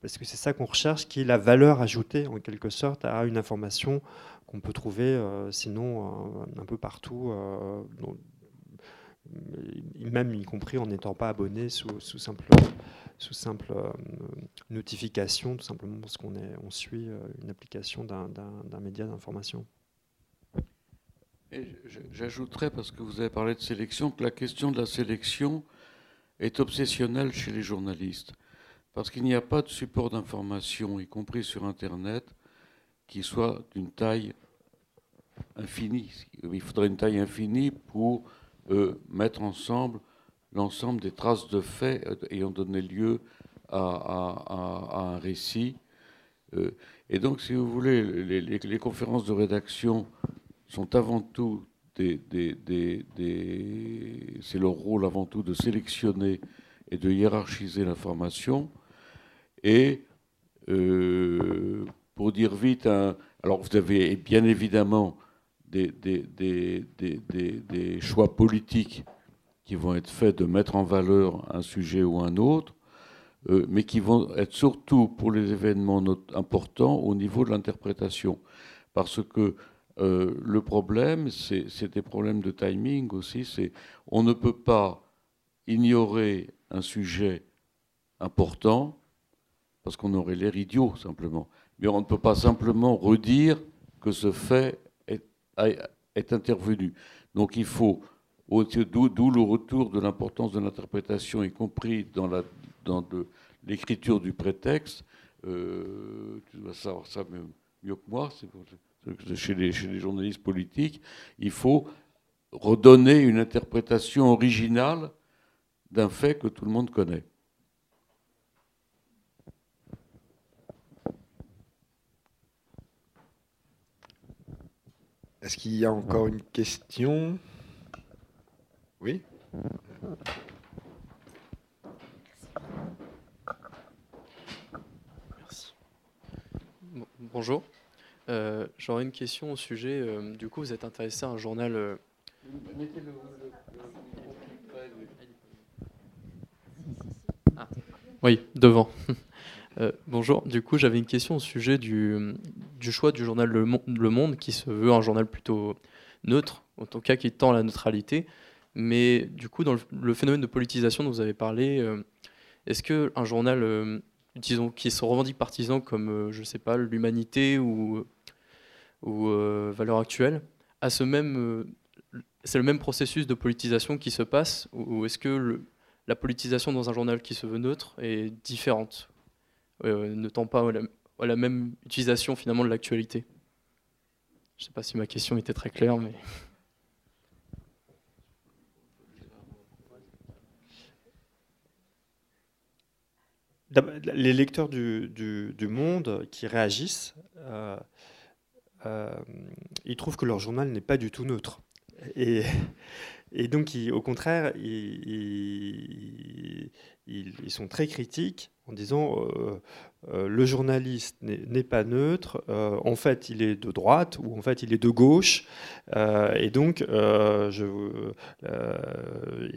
parce que c'est ça qu'on recherche, qui est la valeur ajoutée en quelque sorte à une information qu'on peut trouver euh, sinon un, peu partout, euh, même y compris en n'étant pas abonné sous, simple, sous simple euh, notification, tout simplement parce qu'on on suit une application d'un média d'information. J'ajouterais, parce que vous avez parlé de sélection, que la question de la sélection est obsessionnelle chez les journalistes. Parce qu'il n'y a pas de support d'information, y compris sur Internet, qui soit d'une taille infinie. Il faudrait une taille infinie pour euh, mettre ensemble l'ensemble des traces de faits euh, ayant donné lieu à, un récit. Euh, et donc, si vous voulez, les, conférences de rédaction sont avant tout des, c'est leur rôle avant tout de sélectionner et de hiérarchiser l'information. Et pour dire vite, alors vous avez bien évidemment des, choix politiques qui vont être faits de mettre en valeur un sujet ou un autre, euh, mais qui vont être surtout pour les événements importants au niveau de l'interprétation. Parce que euh, le problème, c'est des problèmes de timing aussi, c'est on ne peut pas ignorer un sujet important parce qu'on aurait l'air idiot simplement. Mais on ne peut pas simplement redire que ce fait est intervenu. Donc il faut, d'où le retour de l'importance de l'interprétation, y compris dans l'écriture du prétexte. Euh, tu dois savoir ça mieux, que moi, les, chez les journalistes politiques, il faut redonner une interprétation originale d'un fait que tout le monde connaît. Est-ce qu'il y a encore une question? Oui? Merci. bonjour. Euh, j'aurais une question au sujet. Euh, du coup, vous êtes intéressé à un journal. Euh, ah, oui, devant. Euh, bonjour, du coup j'avais une question au sujet du, choix du journal le, Monde qui se veut un journal plutôt neutre, en tout cas qui tend à la neutralité. Mais du coup dans le, phénomène de politisation dont vous avez parlé, euh, est-ce qu'un journal euh, disons, qui se revendique partisan comme, je sais pas, l'humanité ou, ou valeur actuelle, a ce même, c'est le même processus de politisation qui se passe ou est-ce que la politisation dans un journal qui se veut neutre est différente? Ne tend pas à la, même utilisation finalement de l'actualité. Je ne sais pas si ma question était très claire, mais... Les lecteurs du, Monde qui réagissent, euh, euh, ils trouvent que leur journal n'est pas du tout neutre. Et donc, au contraire, ils, sont très critiques en disant euh, euh, le journaliste n'est pas neutre, euh, en fait il est de droite ou en fait il est de gauche, et donc, je,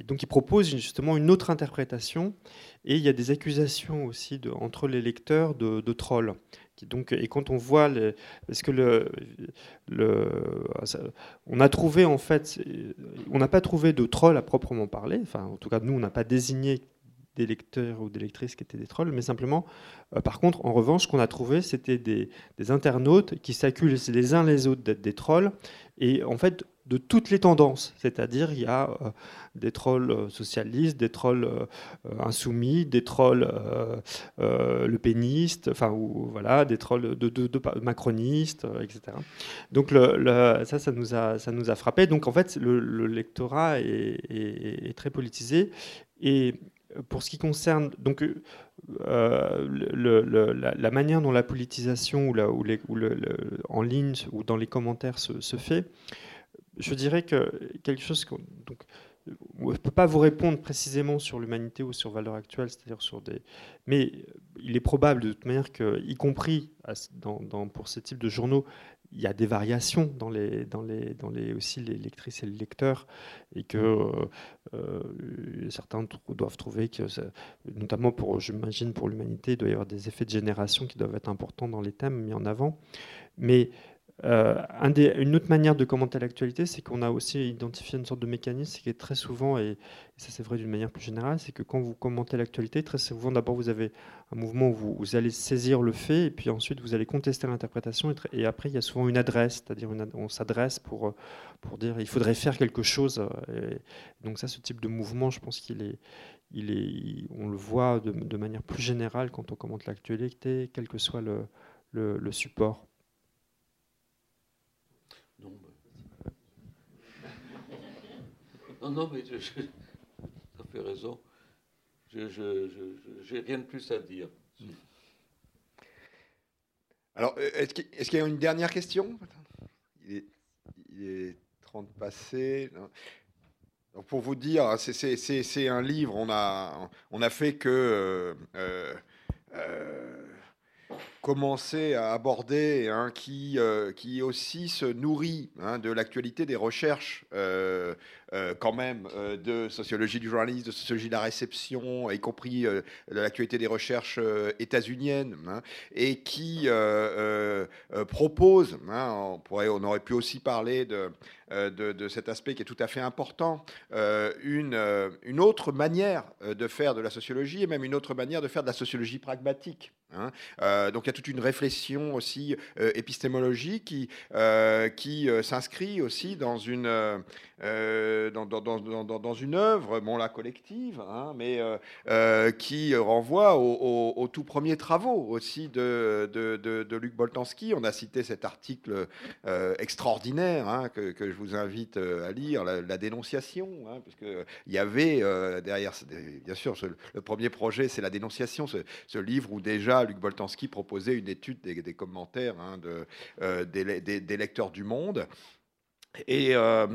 donc il propose justement une autre interprétation, et il y a des accusations aussi entre les lecteurs de trolls donc, et quand on voit, que le, on a trouvé en fait, on n'a pas trouvé de trolls à proprement parler. Enfin, en tout cas, nous, on n'a pas désigné des lecteurs ou des lectrices qui étaient des trolls, mais simplement, euh, par contre, en revanche, ce qu'on a trouvé, c'était des, internautes qui s'accusent les uns les autres d'être des trolls, et en fait, de toutes les tendances. C'est-à-dire, il y a euh, des trolls euh, socialistes, des trolls insoumis, des trolls le pénistes, enfin, ou, voilà, des trolls de, de, macronistes, etc. Donc, ça, ça nous, a, ça nous a frappé. Donc, en fait, le, lectorat est, très politisé. Et pour ce qui concerne donc la, manière dont la politisation ou, en ligne ou dans les commentaires se, fait, je dirais que quelque chose. Donc, je ne peux pas vous répondre précisément sur l'humanité ou sur valeur actuelle, c'est-à-dire sur des. Mais il est probable de toute manière que, y compris pour ce type de journaux, il y a des variations dans les, dans les, aussi les lectrices et les lecteurs, et que euh, euh, certains doivent trouver que, notamment pour, j'imagine pour l'humanité, il doit y avoir des effets de génération qui doivent être importants dans les thèmes mis en avant. Mais euh, une autre manière de commenter l'actualité, c'est qu'on a aussi identifié une sorte de mécanisme qui est très souvent, et, ça c'est vrai d'une manière plus générale, c'est que quand vous commentez l'actualité, très souvent d'abord vous avez un mouvement où vous, allez saisir le fait, et puis ensuite vous allez contester l'interprétation, et, après il y a souvent une adresse, c'est-à-dire on s'adresse pour, pour dire il faudrait faire quelque chose. donc ça, ce type de mouvement, je pense qu'il est, on le voit de, manière plus générale quand on commente l'actualité, quel que soit le support. Non, non, mais je, je, ça fait raison. Je n'ai rien de plus à dire. Alors, euh, est-ce qu'il y a une dernière question? Il est, 30 passés. pour vous dire, c'est un livre, on a, on a fait que euh, euh, commencer à aborder, hein, qui, euh, qui aussi se nourrit hein, de l'actualité des recherches, euh, euh, quand même, de sociologie du journalisme, de sociologie de la réception, y compris de l'actualité des recherches états-uniennes, hein, et qui propose, on, pourrait, on aurait pu aussi parler de, de, de, cet aspect qui est tout à fait important, une, une autre manière de faire de la sociologie, et même une autre manière de faire de la sociologie pragmatique. donc il y a toute une réflexion aussi euh, épistémologique qui, euh, euh, s'inscrit aussi dans une, dans, une œuvre, bon, la collective, hein, mais qui renvoie aux tout premiers travaux aussi de, de, de, Luc Boltanski. On a cité cet article extraordinaire hein, que, je vous invite à lire, la, dénonciation, hein, il y avait derrière, bien sûr, le premier projet, c'est la dénonciation, ce, ce, livre où déjà Luc Boltanski proposait une étude des, commentaires hein, de, euh, des, lecteurs du Monde. Et, euh,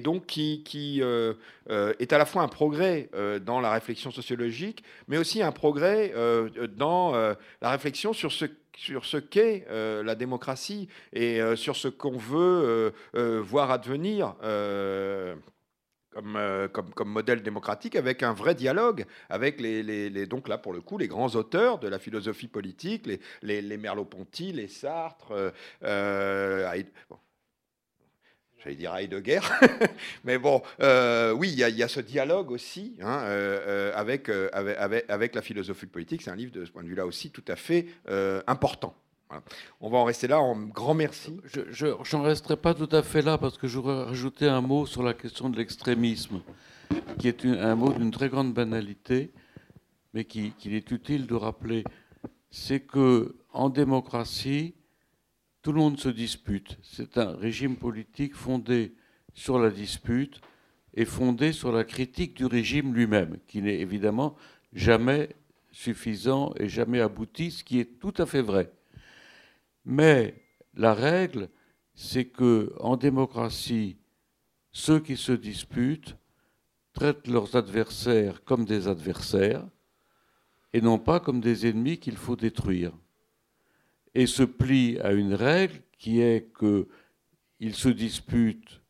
donc qui, qui euh, est à la fois un progrès dans la réflexion sociologique, mais aussi un progrès dans la réflexion sur ce sur ce qu'est la démocratie et sur ce qu'on veut voir advenir euh, comme, modèle démocratique avec un vrai dialogue avec les, donc là pour le coup les grands auteurs de la philosophie politique, les, les, Merleau-Ponty, les Sartre, euh, euh j'allais dire Heidegger, mais bon, oui, il y, a ce dialogue aussi hein, avec, avec, avec, la philosophie politique. C'est un livre de ce point de vue-là aussi tout à fait important. On va en rester là. En grand merci. Je n'en resterai pas tout à fait là parce que j'aurais rajouté un mot sur la question de l'extrémisme, qui est un mot d'une très grande banalité, mais qu'il est utile de rappeler. C'est que en démocratie, tout le monde se dispute. C'est un régime politique fondé sur la dispute et fondé sur la critique du régime lui-même, qui n'est évidemment jamais suffisant et jamais abouti, ce qui est tout à fait vrai. Mais la règle, c'est que en démocratie, ceux qui se disputent traitent leurs adversaires comme des adversaires et non pas comme des ennemis qu'il faut détruire. Et se plient à une règle qui est qu'ils se disputent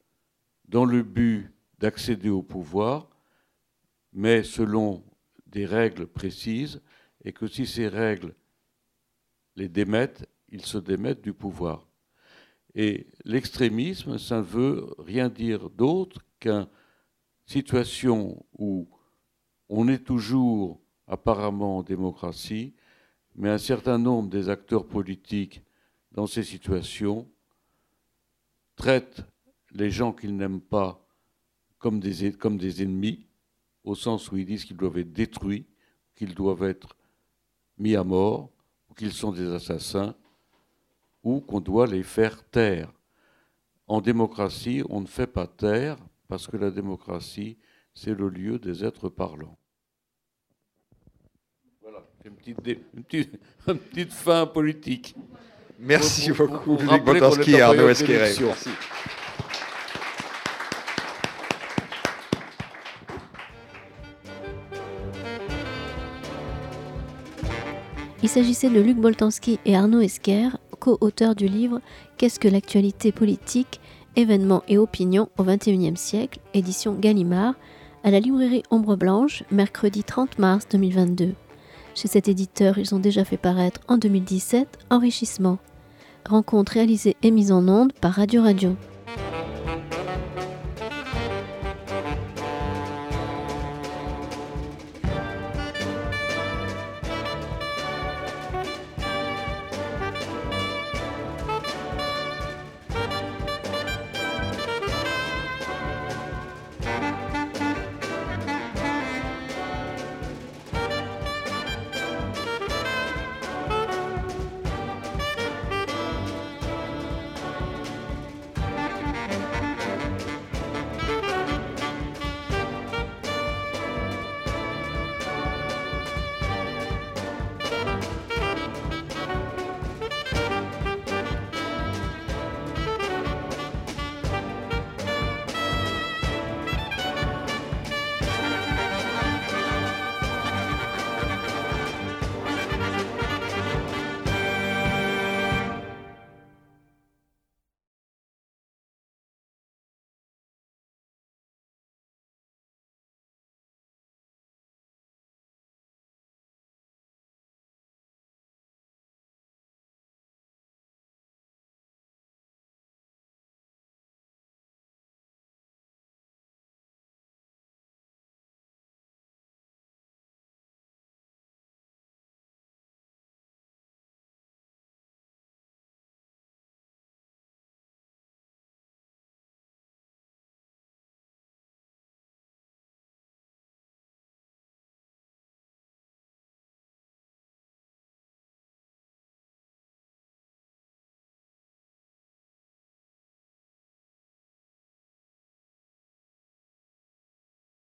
dans le but d'accéder au pouvoir, mais selon des règles précises, et que si ces règles les démettent, ils se démettent du pouvoir. Et l'extrémisme, ça ne veut rien dire d'autre qu'une situation où on est toujours apparemment en démocratie, mais un certain nombre des acteurs politiques dans ces situations traitent les gens qu'ils n'aiment pas comme des, comme des ennemis, au sens où ils disent qu'ils doivent être détruits, qu'ils doivent être mis à mort, qu'ils sont des assassins, ou qu'on doit les faire taire. En démocratie, on ne fait pas taire, parce que la démocratie, c'est le lieu des êtres parlants. Voilà, une petite, une petite, une petite fin politique. Merci beaucoup, Luc Botanski et Arnaud Esquerret. Il s'agissait de Luc Boltanski et Arnaud Esquer, co-auteurs du livre Qu'est-ce que l'actualité politique Événements et opinions au XXIe siècle, édition Gallimard, à la librairie Ombre Blanche, mercredi 30 mars 2022. Chez cet éditeur, ils ont déjà fait paraître en 2017 Enrichissement. Rencontre réalisée et mise en onde par Radio Radio.